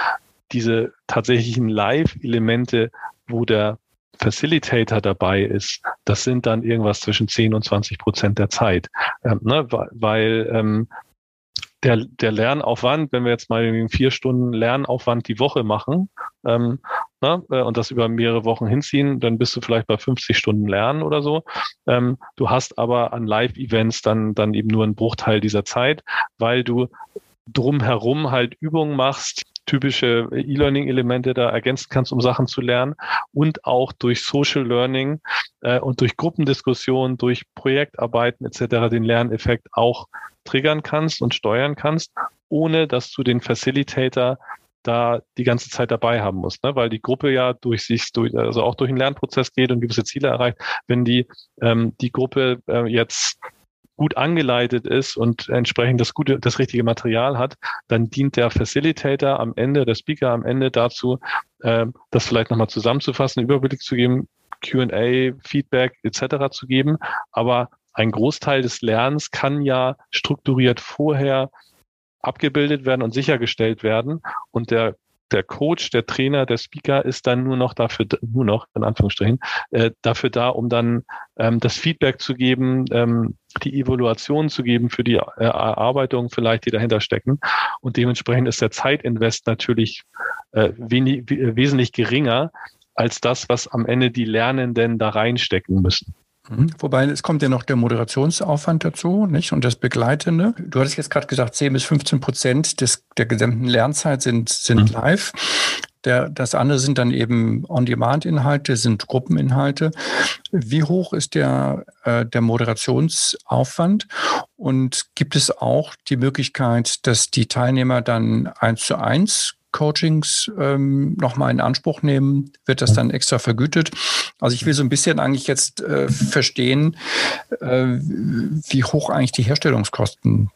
C: Diese tatsächlichen Live-Elemente wo der Facilitator dabei ist, das sind dann irgendwas zwischen 10 und 20 Prozent der Zeit. Ähm, ne, weil ähm, der, der Lernaufwand, wenn wir jetzt mal vier Stunden Lernaufwand die Woche machen ähm, ne, äh, und das über mehrere Wochen hinziehen, dann bist du vielleicht bei 50 Stunden Lernen oder so. Ähm, du hast aber an Live-Events dann, dann eben nur einen Bruchteil dieser Zeit, weil du drumherum halt Übungen machst, typische E-Learning-Elemente da ergänzen kannst, um Sachen zu lernen und auch durch Social Learning äh, und durch Gruppendiskussionen, durch Projektarbeiten etc. den Lerneffekt auch triggern kannst und steuern kannst, ohne dass du den Facilitator da die ganze Zeit dabei haben muss, ne? weil die Gruppe ja durch sich, durch, also auch durch einen Lernprozess geht und gewisse Ziele erreicht. Wenn die, ähm, die Gruppe äh, jetzt gut angeleitet ist und entsprechend das gute, das richtige Material hat, dann dient der Facilitator am Ende, der Speaker am Ende dazu, äh, das vielleicht nochmal zusammenzufassen, Überblick zu geben, Q&A, Feedback etc. zu geben. Aber ein Großteil des Lernens kann ja strukturiert vorher abgebildet werden und sichergestellt werden. Und der der Coach, der Trainer, der Speaker ist dann nur noch dafür, nur noch in Anführungsstrichen, äh, dafür da, um dann ähm, das Feedback zu geben, ähm, die Evaluation zu geben für die äh, Erarbeitung vielleicht, die dahinter stecken. Und dementsprechend ist der Zeitinvest natürlich äh, wenig, wesentlich geringer als das, was am Ende die Lernenden da reinstecken müssen.
B: Mhm. Wobei es kommt ja noch der Moderationsaufwand dazu, nicht? Und das Begleitende. Du hattest jetzt gerade gesagt, 10 bis 15 Prozent des, der gesamten Lernzeit sind, sind mhm. live. Der, das andere sind dann eben On-Demand-Inhalte, sind Gruppeninhalte. Wie hoch ist der, äh, der Moderationsaufwand? Und gibt es auch die Möglichkeit, dass die Teilnehmer dann eins zu eins Coachings ähm, nochmal in Anspruch nehmen? Wird das dann extra vergütet? Also ich will so ein bisschen eigentlich jetzt äh, verstehen, äh, wie hoch eigentlich die Herstellungskosten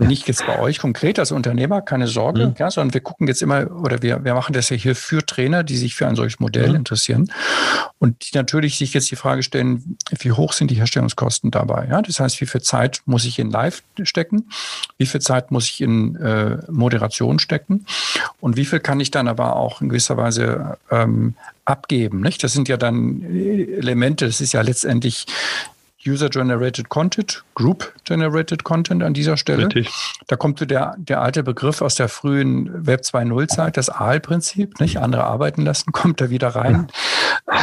B: nicht jetzt bei euch konkret als Unternehmer, keine Sorge, mhm. ja, sondern wir gucken jetzt immer, oder wir, wir machen das ja hier für Trainer, die sich für ein solches Modell mhm. interessieren und die natürlich sich jetzt die Frage stellen, wie hoch sind die Herstellungskosten dabei? Ja, das heißt, wie viel Zeit muss ich in Live stecken? Wie viel Zeit muss ich in äh, Moderation stecken? Und wie viel kann ich dann aber auch in gewisser Weise ähm, abgeben? Nicht? Das sind ja dann Elemente, das ist ja letztendlich User-Generated Content, Group-Generated Content an dieser Stelle. Richtig. Da kommt so der, der alte Begriff aus der frühen Web 2.0-Zeit, das AAL-Prinzip, nicht? Andere arbeiten lassen, kommt da wieder rein.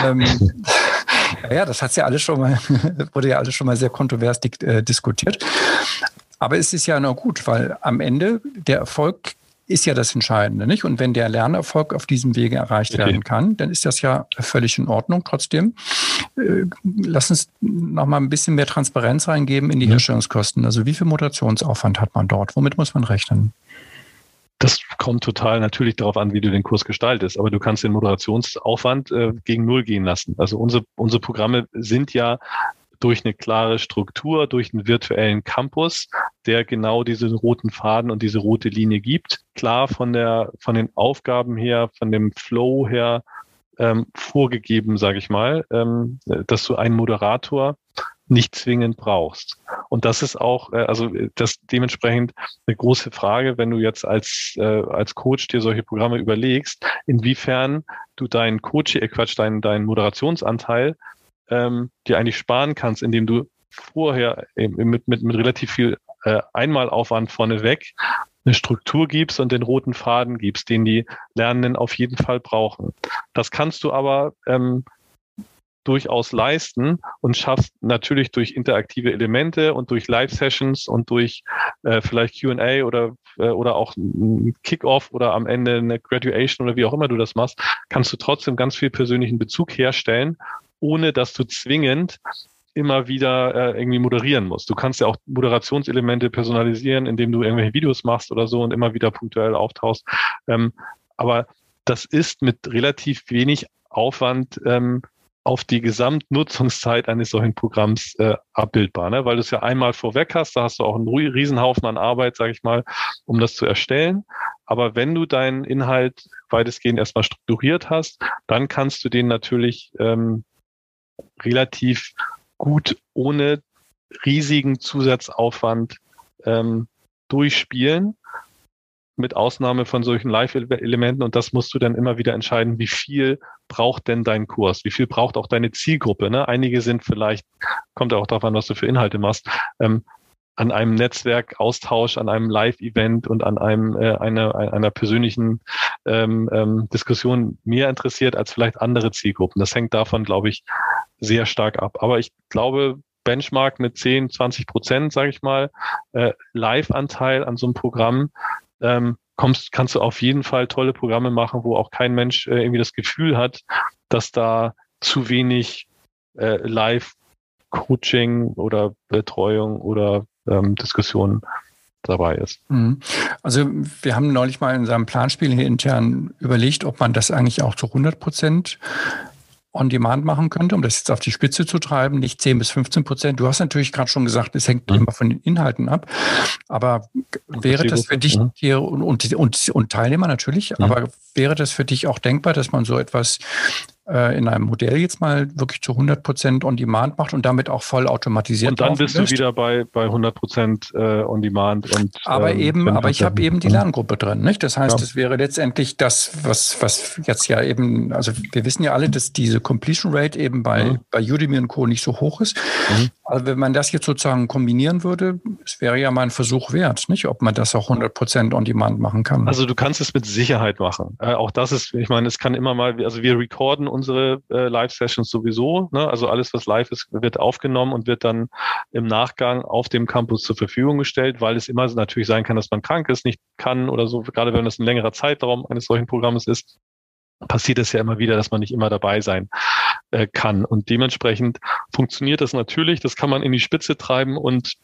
B: ähm, ja, das hat's ja alles schon mal, wurde ja alles schon mal sehr kontrovers äh, diskutiert. Aber es ist ja noch gut, weil am Ende der Erfolg ist ja das Entscheidende, nicht? Und wenn der Lernerfolg auf diesem Wege erreicht okay. werden kann, dann ist das ja völlig in Ordnung. Trotzdem, äh, lass uns noch mal ein bisschen mehr Transparenz reingeben in die mhm. Herstellungskosten. Also wie viel Moderationsaufwand hat man dort? Womit muss man rechnen?
C: Das kommt total natürlich darauf an, wie du den Kurs gestaltest. Aber du kannst den Moderationsaufwand äh, gegen Null gehen lassen. Also unsere, unsere Programme sind ja durch eine klare Struktur, durch einen virtuellen Campus, der genau diesen roten Faden und diese rote Linie gibt. Klar von der, von den Aufgaben her, von dem Flow her ähm, vorgegeben, sage ich mal, ähm, dass du einen Moderator nicht zwingend brauchst. Und das ist auch, äh, also das dementsprechend eine große Frage, wenn du jetzt als, äh, als Coach dir solche Programme überlegst, inwiefern du deinen Coach, äh, Quatsch, deinen, deinen Moderationsanteil ähm, dir eigentlich sparen kannst, indem du vorher mit, mit, mit relativ viel äh, Einmalaufwand vorneweg eine Struktur gibst und den roten Faden gibst, den die Lernenden auf jeden Fall brauchen. Das kannst du aber ähm, durchaus leisten und schaffst natürlich durch interaktive Elemente und durch Live-Sessions und durch äh, vielleicht QA oder, äh, oder auch ein Kickoff oder am Ende eine Graduation oder wie auch immer du das machst, kannst du trotzdem ganz viel persönlichen Bezug herstellen ohne dass du zwingend immer wieder äh, irgendwie moderieren musst. Du kannst ja auch Moderationselemente personalisieren, indem du irgendwelche Videos machst oder so und immer wieder punktuell auftauchst. Ähm, aber das ist mit relativ wenig Aufwand ähm, auf die Gesamtnutzungszeit eines solchen Programms äh, abbildbar, ne? weil du es ja einmal vorweg hast, da hast du auch einen Riesenhaufen an Arbeit, sage ich mal, um das zu erstellen. Aber wenn du deinen Inhalt weitestgehend erstmal strukturiert hast, dann kannst du den natürlich ähm, relativ gut ohne riesigen Zusatzaufwand ähm, durchspielen, mit Ausnahme von solchen Live-Elementen. Und das musst du dann immer wieder entscheiden, wie viel braucht denn dein Kurs? Wie viel braucht auch deine Zielgruppe? Ne? Einige sind vielleicht, kommt auch darauf an, was du für Inhalte machst, ähm, an einem Netzwerkaustausch, an einem Live-Event und an einem äh, einer, einer persönlichen ähm, ähm, Diskussion mehr interessiert als vielleicht andere Zielgruppen. Das hängt davon, glaube ich, sehr stark ab. Aber ich glaube, Benchmark mit 10, 20 Prozent, sage ich mal, äh, Live-Anteil an so einem Programm, ähm, kommst, kannst du auf jeden Fall tolle Programme machen, wo auch kein Mensch äh, irgendwie das Gefühl hat, dass da zu wenig äh, Live Coaching oder Betreuung oder ähm, Diskussionen dabei ist.
B: Mhm. Also wir haben neulich mal in seinem Planspiel hier intern überlegt, ob man das eigentlich auch zu 100 Prozent on demand machen könnte, um das jetzt auf die Spitze zu treiben, nicht 10 bis 15 Prozent. Du hast natürlich gerade schon gesagt, es hängt mhm. immer von den Inhalten ab. Aber wäre das für dich mhm. hier und, und, und, und Teilnehmer natürlich, mhm. aber wäre das für dich auch denkbar, dass man so etwas äh, in einem Modell jetzt mal wirklich zu 100 Prozent on demand macht und damit auch voll automatisiert.
C: Und dann bist du wieder bei, bei 100 Prozent äh, on demand. Und,
B: aber ähm, eben, aber ich habe eben die Lerngruppe drin. Nicht? Das heißt, es ja. wäre letztendlich das, was, was jetzt ja eben, also wir wissen ja alle, dass diese Completion Rate eben bei, mhm. bei Udemy und Co. nicht so hoch ist. Mhm. Also wenn man das jetzt sozusagen kombinieren würde, es wäre ja mal ein Versuch wert, nicht? Ob man das auch 100 Prozent on demand machen kann.
C: Also du kannst es mit Sicherheit machen. Äh, auch das ist, ich meine, es kann immer mal, also wir recorden unsere äh, Live-Sessions sowieso. Ne? Also alles, was live ist, wird aufgenommen und wird dann im Nachgang auf dem Campus zur Verfügung gestellt, weil es immer natürlich sein kann, dass man krank ist, nicht kann oder so, gerade wenn das ein längerer Zeitraum eines solchen Programmes ist passiert es ja immer wieder, dass man nicht immer dabei sein äh, kann. Und dementsprechend funktioniert das natürlich. Das kann man in die Spitze treiben und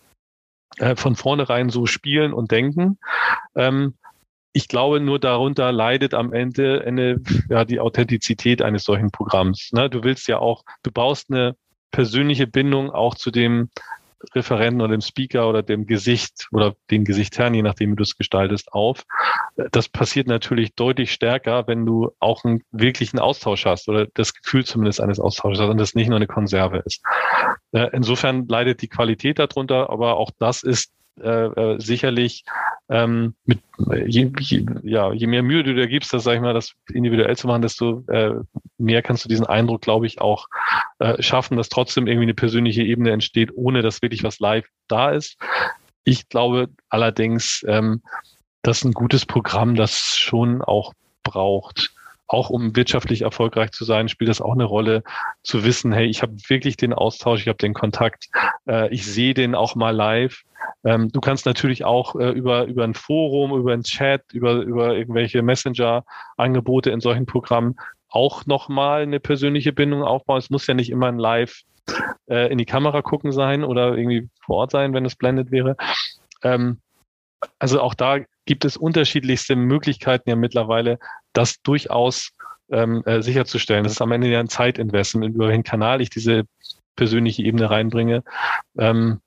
C: äh, von vornherein so spielen und denken. Ähm, ich glaube, nur darunter leidet am Ende eine, ja, die Authentizität eines solchen Programms. Ne? Du willst ja auch, du baust eine persönliche Bindung auch zu dem Referenten oder dem Speaker oder dem Gesicht oder den Gesichtern, je nachdem, wie du es gestaltest, auf. Das passiert natürlich deutlich stärker, wenn du auch einen wirklichen Austausch hast oder das Gefühl zumindest eines Austausches hast und das nicht nur eine Konserve ist. Äh, insofern leidet die Qualität darunter, aber auch das ist äh, äh, sicherlich ähm, mit je, je, ja, je mehr Mühe du dir gibst, das sag ich mal, das individuell zu machen, desto äh, mehr kannst du diesen Eindruck, glaube ich, auch äh, schaffen, dass trotzdem irgendwie eine persönliche Ebene entsteht, ohne dass wirklich was live da ist. Ich glaube allerdings, ähm, dass ein gutes Programm das schon auch braucht auch um wirtschaftlich erfolgreich zu sein, spielt das auch eine Rolle, zu wissen, hey, ich habe wirklich den Austausch, ich habe den Kontakt, äh, ich sehe den auch mal live. Ähm, du kannst natürlich auch äh, über, über ein Forum, über ein Chat, über, über irgendwelche Messenger-Angebote in solchen Programmen auch nochmal eine persönliche Bindung aufbauen. Es muss ja nicht immer ein Live äh, in die Kamera gucken sein oder irgendwie vor Ort sein, wenn es blendet wäre. Ähm, also auch da gibt es unterschiedlichste Möglichkeiten ja mittlerweile, das durchaus ähm, äh, sicherzustellen. Das ist am Ende ja ein Zeitinvestment, über welchen Kanal ich diese persönliche Ebene reinbringe. Ähm,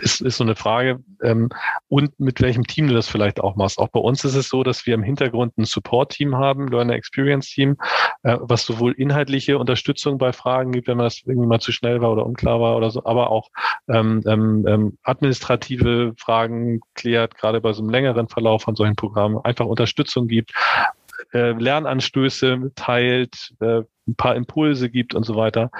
C: ist, ist so eine Frage. Ähm, und mit welchem Team du das vielleicht auch machst. Auch bei uns ist es so, dass wir im Hintergrund ein Support-Team haben, Learner Experience-Team, äh, was sowohl inhaltliche Unterstützung bei Fragen gibt, wenn man das irgendwie mal zu schnell war oder unklar war oder so, aber auch ähm, ähm, ähm administrative Fragen klärt, gerade bei so einem längeren Verlauf von solchen Programmen, einfach Unterstützung gibt, äh, Lernanstöße teilt, äh, ein paar Impulse gibt und so weiter.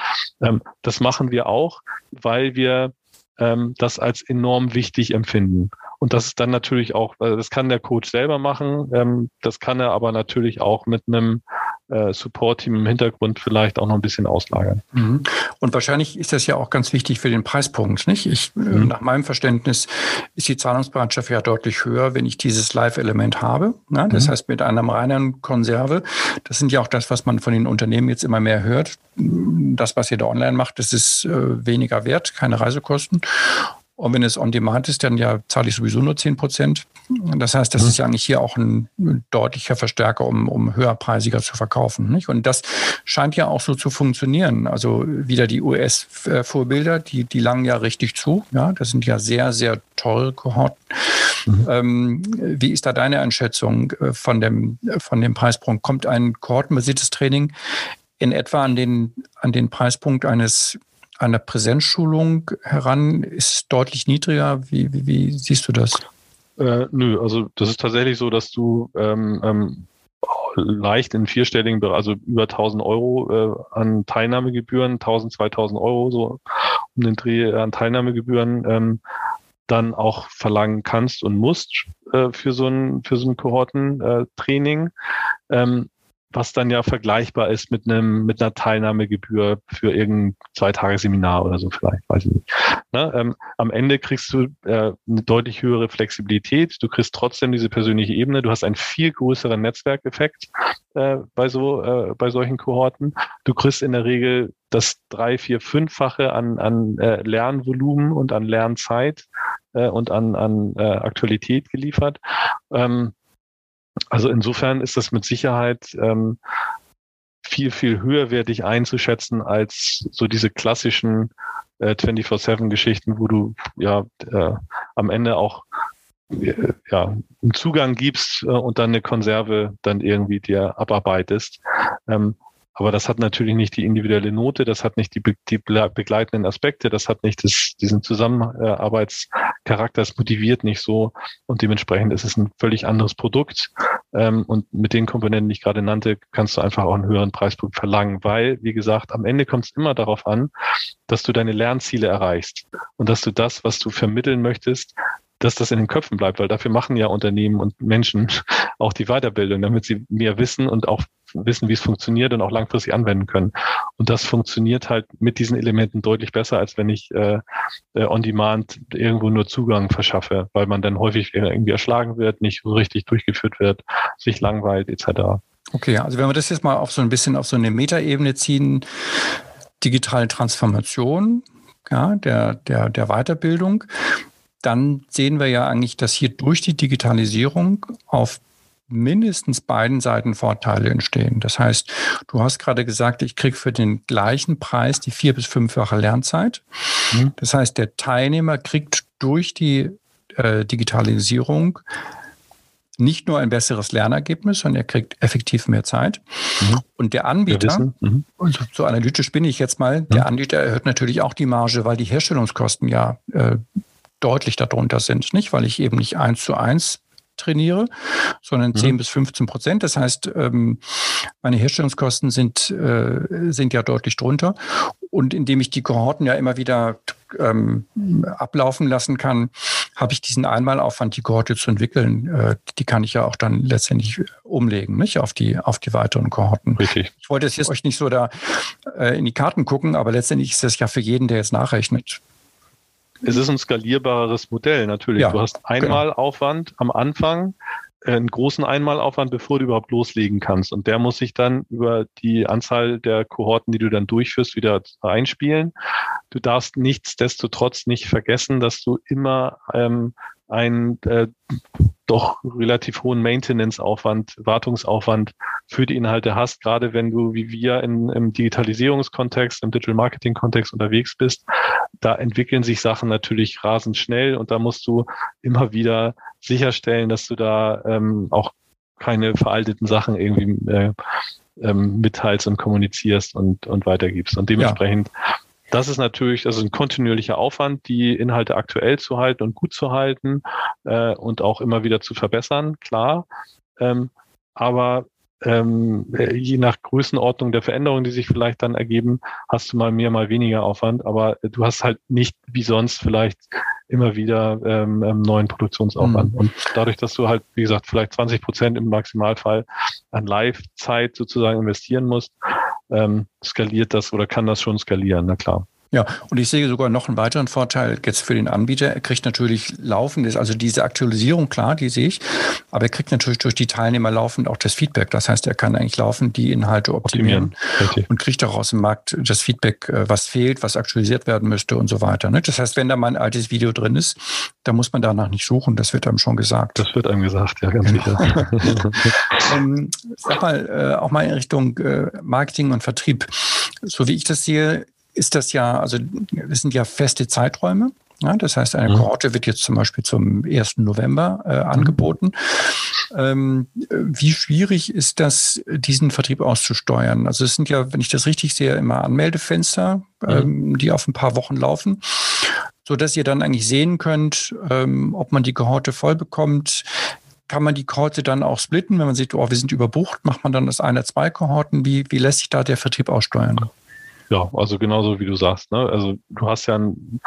C: Ähm, das machen wir auch, weil wir ähm, das als enorm wichtig empfinden. Und das ist dann natürlich auch, äh, das kann der Coach selber machen, ähm, das kann er aber natürlich auch mit einem äh, Support-Team im Hintergrund vielleicht auch noch ein bisschen auslagern.
B: Mhm. Und wahrscheinlich ist das ja auch ganz wichtig für den Preispunkt, nicht? Ich, äh, mhm. Nach meinem Verständnis ist die Zahlungsbereitschaft ja deutlich höher, wenn ich dieses Live-Element habe. Ne? Das mhm. heißt, mit einer reinen Konserve, das sind ja auch das, was man von den Unternehmen jetzt immer mehr hört. Das, was ihr da online macht, das ist äh, weniger wert, keine Reisekosten. Und wenn es on demand ist, dann ja zahle ich sowieso nur 10 Prozent. Das heißt, das mhm. ist ja eigentlich hier auch ein deutlicher Verstärker, um, um höherpreisiger zu verkaufen. Nicht? Und das scheint ja auch so zu funktionieren. Also wieder die US-Vorbilder, die, die langen ja richtig zu. Ja, das sind ja sehr, sehr teure Kohorten. Mhm. Ähm, wie ist da deine Einschätzung äh, von dem, von dem Preispunkt? Kommt ein kohortenbasiertes Training in etwa an den, an den Preispunkt eines einer Präsenzschulung heran ist deutlich niedriger. Wie, wie, wie siehst du das?
C: Äh, nö, also das ist tatsächlich so, dass du ähm, ähm, leicht in vierstelligen Bereich, also über 1000 Euro äh, an Teilnahmegebühren, 1000, 2000 Euro so um den Dreh an Teilnahmegebühren ähm, dann auch verlangen kannst und musst äh, für so ein für so ein Kohortentraining. Äh, ähm, was dann ja vergleichbar ist mit einem mit einer Teilnahmegebühr für irgendein zwei Tage Seminar oder so vielleicht, weiß ich nicht. Ne? Ähm, am Ende kriegst du äh, eine deutlich höhere Flexibilität. Du kriegst trotzdem diese persönliche Ebene. Du hast einen viel größeren Netzwerkeffekt äh, bei so äh, bei solchen Kohorten. Du kriegst in der Regel das drei, vier, fünffache an an äh, Lernvolumen und an Lernzeit äh, und an, an äh, Aktualität geliefert. Ähm, also insofern ist das mit Sicherheit ähm, viel, viel höherwertig einzuschätzen als so diese klassischen äh, 24-7-Geschichten, wo du ja äh, am Ende auch äh, ja, einen Zugang gibst äh, und dann eine Konserve dann irgendwie dir abarbeitest. Ähm, aber das hat natürlich nicht die individuelle Note, das hat nicht die, die begleitenden Aspekte, das hat nicht das, diesen Zusammenarbeitscharakter, es motiviert nicht so und dementsprechend ist es ein völlig anderes Produkt. Ähm, und mit den Komponenten, die ich gerade nannte, kannst du einfach auch einen höheren Preispunkt verlangen, weil, wie gesagt, am Ende kommt es immer darauf an, dass du deine Lernziele erreichst und dass du das, was du vermitteln möchtest, dass das in den Köpfen bleibt, weil dafür machen ja Unternehmen und Menschen auch die Weiterbildung, damit sie mehr wissen und auch wissen, wie es funktioniert und auch langfristig anwenden können. Und das funktioniert halt mit diesen Elementen deutlich besser, als wenn ich äh, äh on demand irgendwo nur Zugang verschaffe, weil man dann häufig irgendwie erschlagen wird, nicht richtig durchgeführt wird, sich langweilt etc.
B: Okay, also wenn wir das jetzt mal auf so ein bisschen auf so eine Metaebene ziehen, digitale Transformation, ja, der, der, der Weiterbildung dann sehen wir ja eigentlich, dass hier durch die Digitalisierung auf mindestens beiden Seiten Vorteile entstehen. Das heißt, du hast gerade gesagt, ich kriege für den gleichen Preis die vier- bis fünffache Lernzeit. Mhm. Das heißt, der Teilnehmer kriegt durch die äh, Digitalisierung nicht nur ein besseres Lernergebnis, sondern er kriegt effektiv mehr Zeit. Mhm. Und der Anbieter, mhm. und so analytisch bin ich jetzt mal, der Anbieter erhöht natürlich auch die Marge, weil die Herstellungskosten ja äh, deutlich darunter sind, nicht? Weil ich eben nicht eins zu eins trainiere, sondern 10 mhm. bis 15 Prozent. Das heißt, ähm, meine Herstellungskosten sind, äh, sind ja deutlich drunter. Und indem ich die Kohorten ja immer wieder ähm, ablaufen lassen kann, habe ich diesen Einmalaufwand, die Kohorte zu entwickeln, äh, die kann ich ja auch dann letztendlich umlegen, nicht auf die, auf die weiteren Kohorten. Richtig. Ich wollte jetzt euch nicht so da äh, in die Karten gucken, aber letztendlich ist das ja für jeden, der jetzt nachrechnet,
C: es ist ein skalierbares Modell, natürlich. Ja, du hast genau. Einmalaufwand am Anfang, äh, einen großen Einmalaufwand, bevor du überhaupt loslegen kannst. Und der muss sich dann über die Anzahl der Kohorten, die du dann durchführst, wieder einspielen. Du darfst nichtsdestotrotz nicht vergessen, dass du immer ähm, ein äh, doch relativ hohen Maintenance-Aufwand, Wartungsaufwand für die Inhalte hast, gerade wenn du wie wir in, im Digitalisierungskontext, im Digital Marketing-Kontext unterwegs bist. Da entwickeln sich Sachen natürlich rasend schnell und da musst du immer wieder sicherstellen, dass du da ähm, auch keine veralteten Sachen irgendwie äh, ähm, mitteilst und kommunizierst und, und weitergibst. Und dementsprechend ja. Das ist natürlich, ist ein kontinuierlicher Aufwand, die Inhalte aktuell zu halten und gut zu halten äh, und auch immer wieder zu verbessern, klar. Ähm, aber ähm, je nach Größenordnung der Veränderungen, die sich vielleicht dann ergeben, hast du mal mehr, mal weniger Aufwand, aber du hast halt nicht wie sonst vielleicht immer wieder ähm, ähm neuen Produktionsaufwand. Mhm. Und dadurch, dass du halt, wie gesagt, vielleicht 20 Prozent im Maximalfall an Live-Zeit sozusagen investieren musst, ähm, skaliert das oder kann das schon skalieren, na klar.
B: Ja, und ich sehe sogar noch einen weiteren Vorteil jetzt für den Anbieter. Er kriegt natürlich laufendes, also diese Aktualisierung, klar, die sehe ich, aber er kriegt natürlich durch die Teilnehmer laufend auch das Feedback. Das heißt, er kann eigentlich laufend die Inhalte optimieren, optimieren. und kriegt auch aus dem Markt das Feedback, äh, was fehlt, was aktualisiert werden müsste und so weiter. Ne? Das heißt, wenn da mal ein altes Video drin ist, dann muss man danach nicht suchen, das wird einem schon gesagt.
C: Das wird einem gesagt, ja, ganz sicher.
B: ähm, sag mal, äh, auch mal in Richtung äh, Marketing und Vertrieb. So wie ich das sehe, ist das ja, also das sind ja feste Zeiträume. Ja, das heißt, eine mhm. Kohorte wird jetzt zum Beispiel zum 1. November äh, mhm. angeboten. Ähm, wie schwierig ist das, diesen Vertrieb auszusteuern? Also es sind ja, wenn ich das richtig sehe, immer Anmeldefenster, mhm. ähm, die auf ein paar Wochen laufen, so dass ihr dann eigentlich sehen könnt, ähm, ob man die Kohorte voll bekommt. Kann man die Kohorte dann auch splitten, wenn man sieht, oh, wir sind überbucht, macht man dann das eine, zwei Kohorten? Wie, wie lässt sich da der Vertrieb aussteuern?
C: Ja, also genauso wie du sagst. Ne? Also du hast ja ein,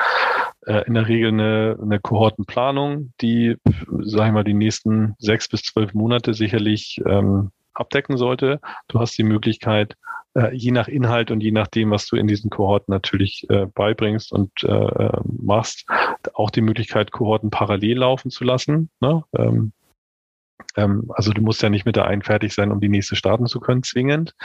C: äh, in der Regel eine, eine Kohortenplanung, die, sag ich mal, die nächsten sechs bis zwölf Monate sicherlich ähm, abdecken sollte. Du hast die Möglichkeit, äh, je nach Inhalt und je nachdem, was du in diesen Kohorten natürlich äh, beibringst und äh, machst, auch die Möglichkeit, Kohorten parallel laufen zu lassen. Ne? Ähm, also du musst ja nicht mit der einen fertig sein, um die nächste starten zu können, zwingend.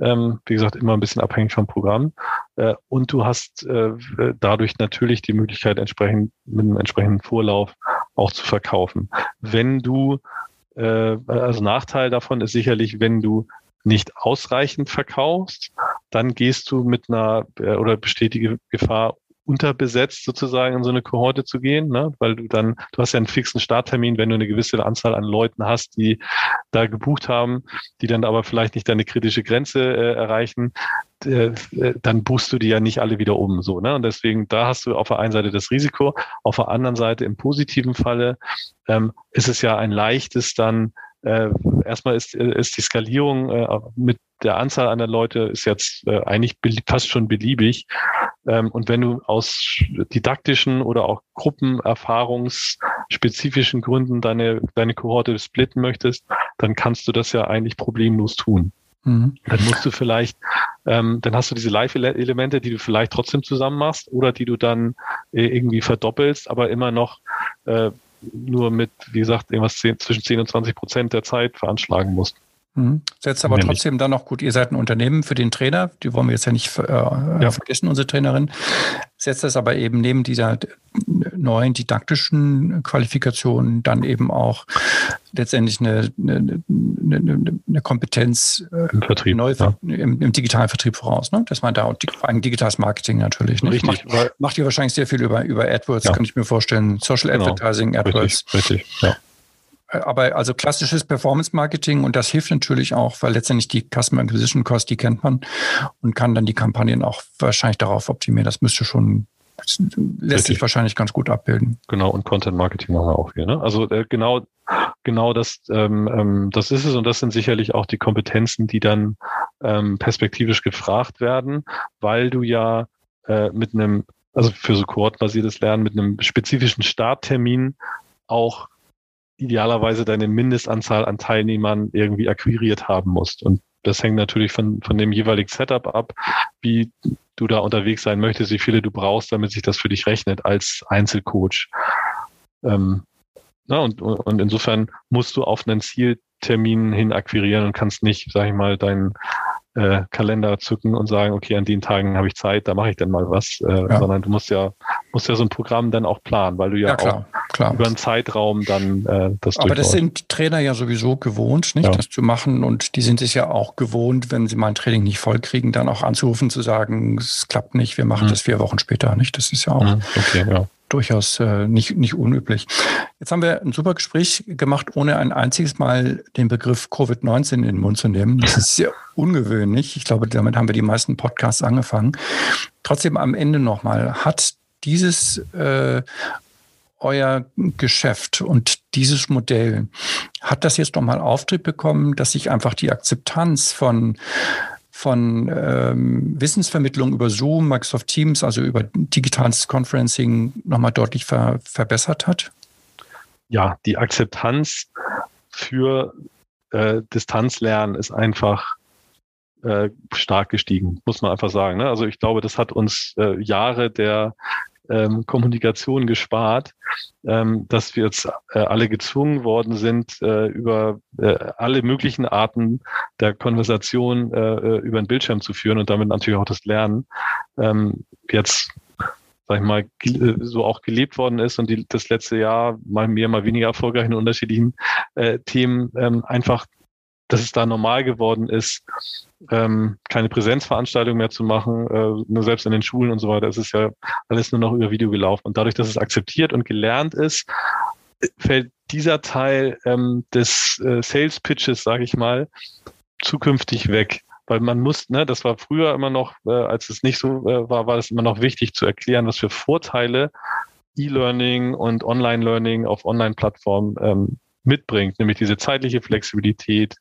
C: Ähm, wie gesagt, immer ein bisschen abhängig vom Programm. äh, und du hast äh, dadurch natürlich die Möglichkeit, entsprechend mit einem entsprechenden Vorlauf auch zu verkaufen. Wenn du, äh, also Nachteil davon ist sicherlich, wenn du nicht ausreichend verkaufst, dann gehst du mit einer oder besteht die Gefahr, unterbesetzt sozusagen in so eine Kohorte zu gehen, ne? weil du dann, du hast ja einen fixen Starttermin, wenn du eine gewisse Anzahl an Leuten hast, die da gebucht haben, die dann aber vielleicht nicht deine kritische Grenze äh, erreichen, äh, dann buchst du die ja nicht alle wieder um, so, ne? Und deswegen, da hast du auf der einen Seite das Risiko, auf der anderen Seite im positiven Falle ähm, ist es ja ein leichtes dann äh, erstmal ist, ist die Skalierung äh, mit der Anzahl an der Leute ist jetzt äh, eigentlich fast schon beliebig. Ähm, und wenn du aus didaktischen oder auch gruppenerfahrungsspezifischen Gründen deine, deine Kohorte splitten möchtest, dann kannst du das ja eigentlich problemlos tun. Mhm. Dann musst du vielleicht, ähm, dann hast du diese Live-Elemente, die du vielleicht trotzdem zusammen machst oder die du dann äh, irgendwie verdoppelst, aber immer noch äh, nur mit, wie gesagt, irgendwas 10, zwischen 10 und 20 Prozent der Zeit veranschlagen musst.
B: Mhm. Setzt aber trotzdem dann noch gut, ihr seid ein Unternehmen für den Trainer, die wollen wir jetzt ja nicht äh, ja. vergessen, unsere Trainerin. Setzt das aber eben neben dieser neuen didaktischen Qualifikation dann eben auch letztendlich eine, eine, eine, eine Kompetenz
C: äh, Im Vertrieb,
B: neu, ja. im, im, digitalen Vertrieb voraus, ne? dass man da ein digitales Marketing natürlich.
C: Nicht? Richtig.
B: Macht, macht ihr wahrscheinlich sehr viel über, über AdWords, ja. kann ich mir vorstellen. Social genau. Advertising, AdWords.
C: Richtig, richtig. ja
B: aber also klassisches Performance-Marketing und das hilft natürlich auch, weil letztendlich die Customer Acquisition Cost, die kennt man und kann dann die Kampagnen auch wahrscheinlich darauf optimieren. Das müsste schon, lässt Richtig. sich wahrscheinlich ganz gut abbilden.
C: Genau, und Content Marketing machen wir auch hier. Ne? Also äh, genau, genau das, ähm, ähm, das ist es und das sind sicherlich auch die Kompetenzen, die dann ähm, perspektivisch gefragt werden, weil du ja äh, mit einem, also für so kohortbasiertes Lernen mit einem spezifischen Starttermin auch idealerweise deine Mindestanzahl an Teilnehmern irgendwie akquiriert haben musst. Und das hängt natürlich von, von dem jeweiligen Setup ab, wie du da unterwegs sein möchtest, wie viele du brauchst, damit sich das für dich rechnet als Einzelcoach. Ähm, na, und, und insofern musst du auf einen Zieltermin hin akquirieren und kannst nicht, sag ich mal, deinen äh, Kalender zücken und sagen, okay, an den Tagen habe ich Zeit, da mache ich dann mal was, äh, ja. sondern du musst ja, musst ja so ein Programm dann auch planen, weil du ja, ja klar, auch klar. über einen Zeitraum dann äh, das
B: Aber das sind Trainer ja sowieso gewohnt, nicht, ja. das zu machen und die sind es ja auch gewohnt, wenn sie mal ein Training nicht voll kriegen, dann auch anzurufen, zu sagen, es klappt nicht, wir machen mhm. das vier Wochen später, nicht? Das ist ja auch. Mhm. Okay, ja durchaus äh, nicht, nicht unüblich. Jetzt haben wir ein super Gespräch gemacht, ohne ein einziges Mal den Begriff Covid-19 in den Mund zu nehmen. Das ist sehr ungewöhnlich. Ich glaube, damit haben wir die meisten Podcasts angefangen. Trotzdem am Ende nochmal, hat dieses äh, euer Geschäft und dieses Modell, hat das jetzt nochmal Auftrieb bekommen, dass sich einfach die Akzeptanz von von ähm, Wissensvermittlung über Zoom, Microsoft Teams, also über digitales Conferencing nochmal deutlich ver verbessert hat?
C: Ja, die Akzeptanz für äh, Distanzlernen ist einfach äh, stark gestiegen, muss man einfach sagen. Ne? Also ich glaube, das hat uns äh, Jahre der ähm, Kommunikation gespart, ähm, dass wir jetzt äh, alle gezwungen worden sind, äh, über äh, alle möglichen Arten der Konversation äh, äh über den Bildschirm zu führen und damit natürlich auch das Lernen ähm, jetzt sag ich mal, äh, so auch gelebt worden ist und die, das letzte Jahr mal mehr, mal weniger erfolgreich in unterschiedlichen äh, Themen ähm, einfach dass es da normal geworden ist, ähm, keine Präsenzveranstaltung mehr zu machen, äh, nur selbst in den Schulen und so weiter. Es ist ja alles nur noch über Video gelaufen. Und dadurch, dass es akzeptiert und gelernt ist, fällt dieser Teil ähm, des äh, Sales Pitches, sage ich mal, zukünftig weg. Weil man muss, ne, das war früher immer noch, äh, als es nicht so äh, war, war es immer noch wichtig zu erklären, was für Vorteile E-Learning und Online-Learning auf Online-Plattformen ähm, mitbringt, nämlich diese zeitliche Flexibilität,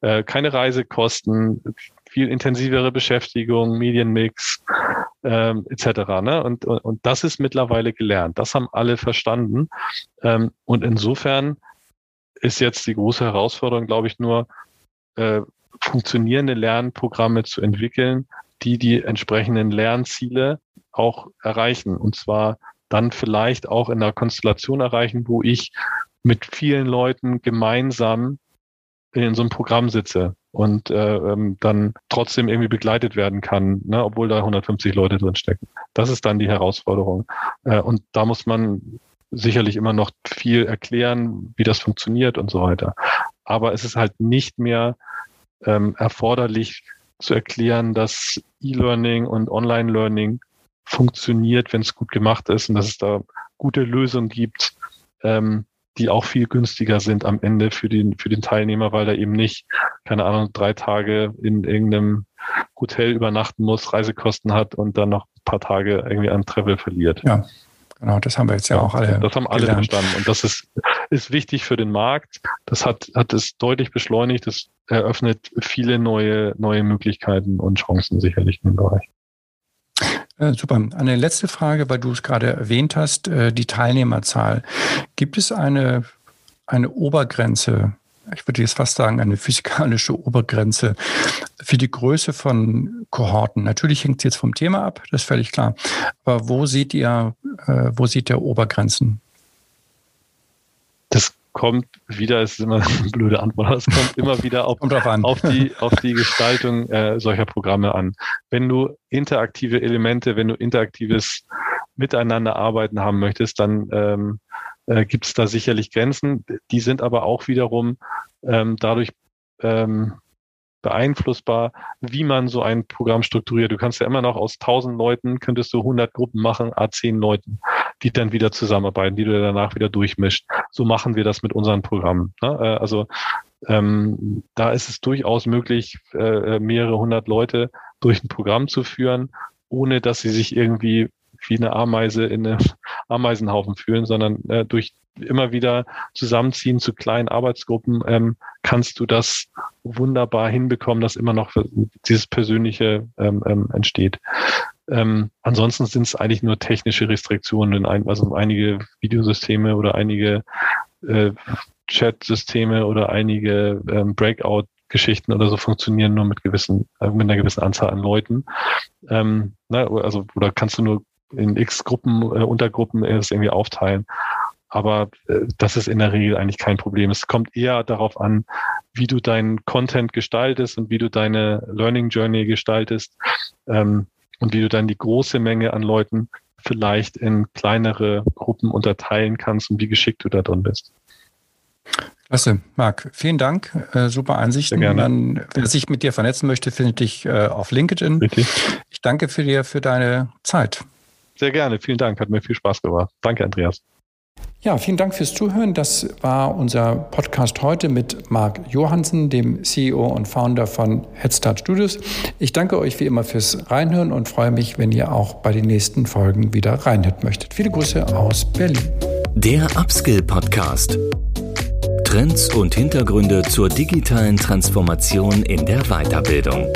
C: äh, keine Reisekosten, viel intensivere Beschäftigung, Medienmix ähm, etc. Ne? Und, und, und das ist mittlerweile gelernt. Das haben alle verstanden. Ähm, und insofern ist jetzt die große Herausforderung, glaube ich, nur äh, funktionierende Lernprogramme zu entwickeln, die die entsprechenden Lernziele auch erreichen. Und zwar dann vielleicht auch in einer Konstellation erreichen, wo ich mit vielen Leuten gemeinsam in so einem Programm sitze. und äh, ähm, dann trotzdem irgendwie begleitet werden kann, ne, obwohl da 150 Leute drin stecken. Das ist dann die Herausforderung. Äh, und da muss man sicherlich immer noch viel erklären, wie das funktioniert und so weiter. Aber es ist halt nicht mehr ähm, erforderlich zu erklären, dass E-Learning und Online-Learning funktioniert, wenn es gut gemacht ist und dass es da gute Lösungen gibt, ähm, die auch viel günstiger sind am Ende für den, für den Teilnehmer, weil er eben nicht, keine Ahnung, drei Tage in irgendeinem Hotel übernachten muss, Reisekosten hat und dann noch ein paar Tage irgendwie an Travel verliert.
B: Ja. Genau, das haben wir jetzt ja, ja auch alle.
C: Das haben alle gelernt. verstanden. Und das ist, ist wichtig für den Markt. Das hat, hat es deutlich beschleunigt. Das eröffnet viele neue, neue Möglichkeiten und Chancen sicherlich im Bereich.
B: Äh, super. Eine letzte Frage, weil du es gerade erwähnt hast, äh, die Teilnehmerzahl. Gibt es eine, eine Obergrenze, ich würde jetzt fast sagen, eine physikalische Obergrenze für die Größe von Kohorten? Natürlich hängt es jetzt vom Thema ab, das ist völlig klar. Aber wo seht ihr, äh, wo seht ihr Obergrenzen?
C: Kommt wieder, es ist immer eine blöde Antwort, aber es kommt immer wieder auf, auf, die, auf die Gestaltung äh, solcher Programme an. Wenn du interaktive Elemente, wenn du interaktives Miteinander arbeiten haben möchtest, dann ähm, äh, gibt es da sicherlich Grenzen. Die sind aber auch wiederum ähm, dadurch ähm, beeinflussbar, wie man so ein Programm strukturiert. Du kannst ja immer noch aus 1000 Leuten, könntest du 100 Gruppen machen, A10 Leuten, die dann wieder zusammenarbeiten, die du danach wieder durchmischt. So machen wir das mit unseren Programmen. Ne? Äh, also ähm, da ist es durchaus möglich, äh, mehrere hundert Leute durch ein Programm zu führen, ohne dass sie sich irgendwie wie eine Ameise in einem Ameisenhaufen fühlen, sondern äh, durch immer wieder zusammenziehen zu kleinen Arbeitsgruppen ähm, kannst du das wunderbar hinbekommen, dass immer noch dieses Persönliche ähm, ähm, entsteht. Ähm, ansonsten sind es eigentlich nur technische Restriktionen, also einige Videosysteme oder einige äh, Chat-Systeme oder einige ähm, Breakout Geschichten oder so funktionieren nur mit gewissen, äh, mit einer gewissen Anzahl an Leuten. Ähm, na, also, oder kannst du nur in x Gruppen, äh, Untergruppen es irgendwie aufteilen. Aber äh, das ist in der Regel eigentlich kein Problem. Es kommt eher darauf an, wie du deinen Content gestaltest und wie du deine Learning Journey gestaltest ähm, und wie du dann die große Menge an Leuten vielleicht in kleinere Gruppen unterteilen kannst und wie geschickt du da drin bist.
B: Klasse, Marc. Vielen Dank. Äh, super Einsichten. Sehr gerne. Man, wer sich mit dir vernetzen möchte, findet dich äh, auf LinkedIn. Richtig. Ich danke für dir für deine Zeit.
C: Sehr gerne. Vielen Dank. Hat mir viel Spaß gemacht. Danke, Andreas.
B: Ja, vielen Dank fürs Zuhören. Das war unser Podcast heute mit Marc Johansen, dem CEO und Founder von Headstart Studios. Ich danke euch wie immer fürs Reinhören und freue mich, wenn ihr auch bei den nächsten Folgen wieder reinhören möchtet. Viele Grüße aus Berlin.
A: Der Upskill Podcast. Trends und Hintergründe zur digitalen Transformation in der Weiterbildung.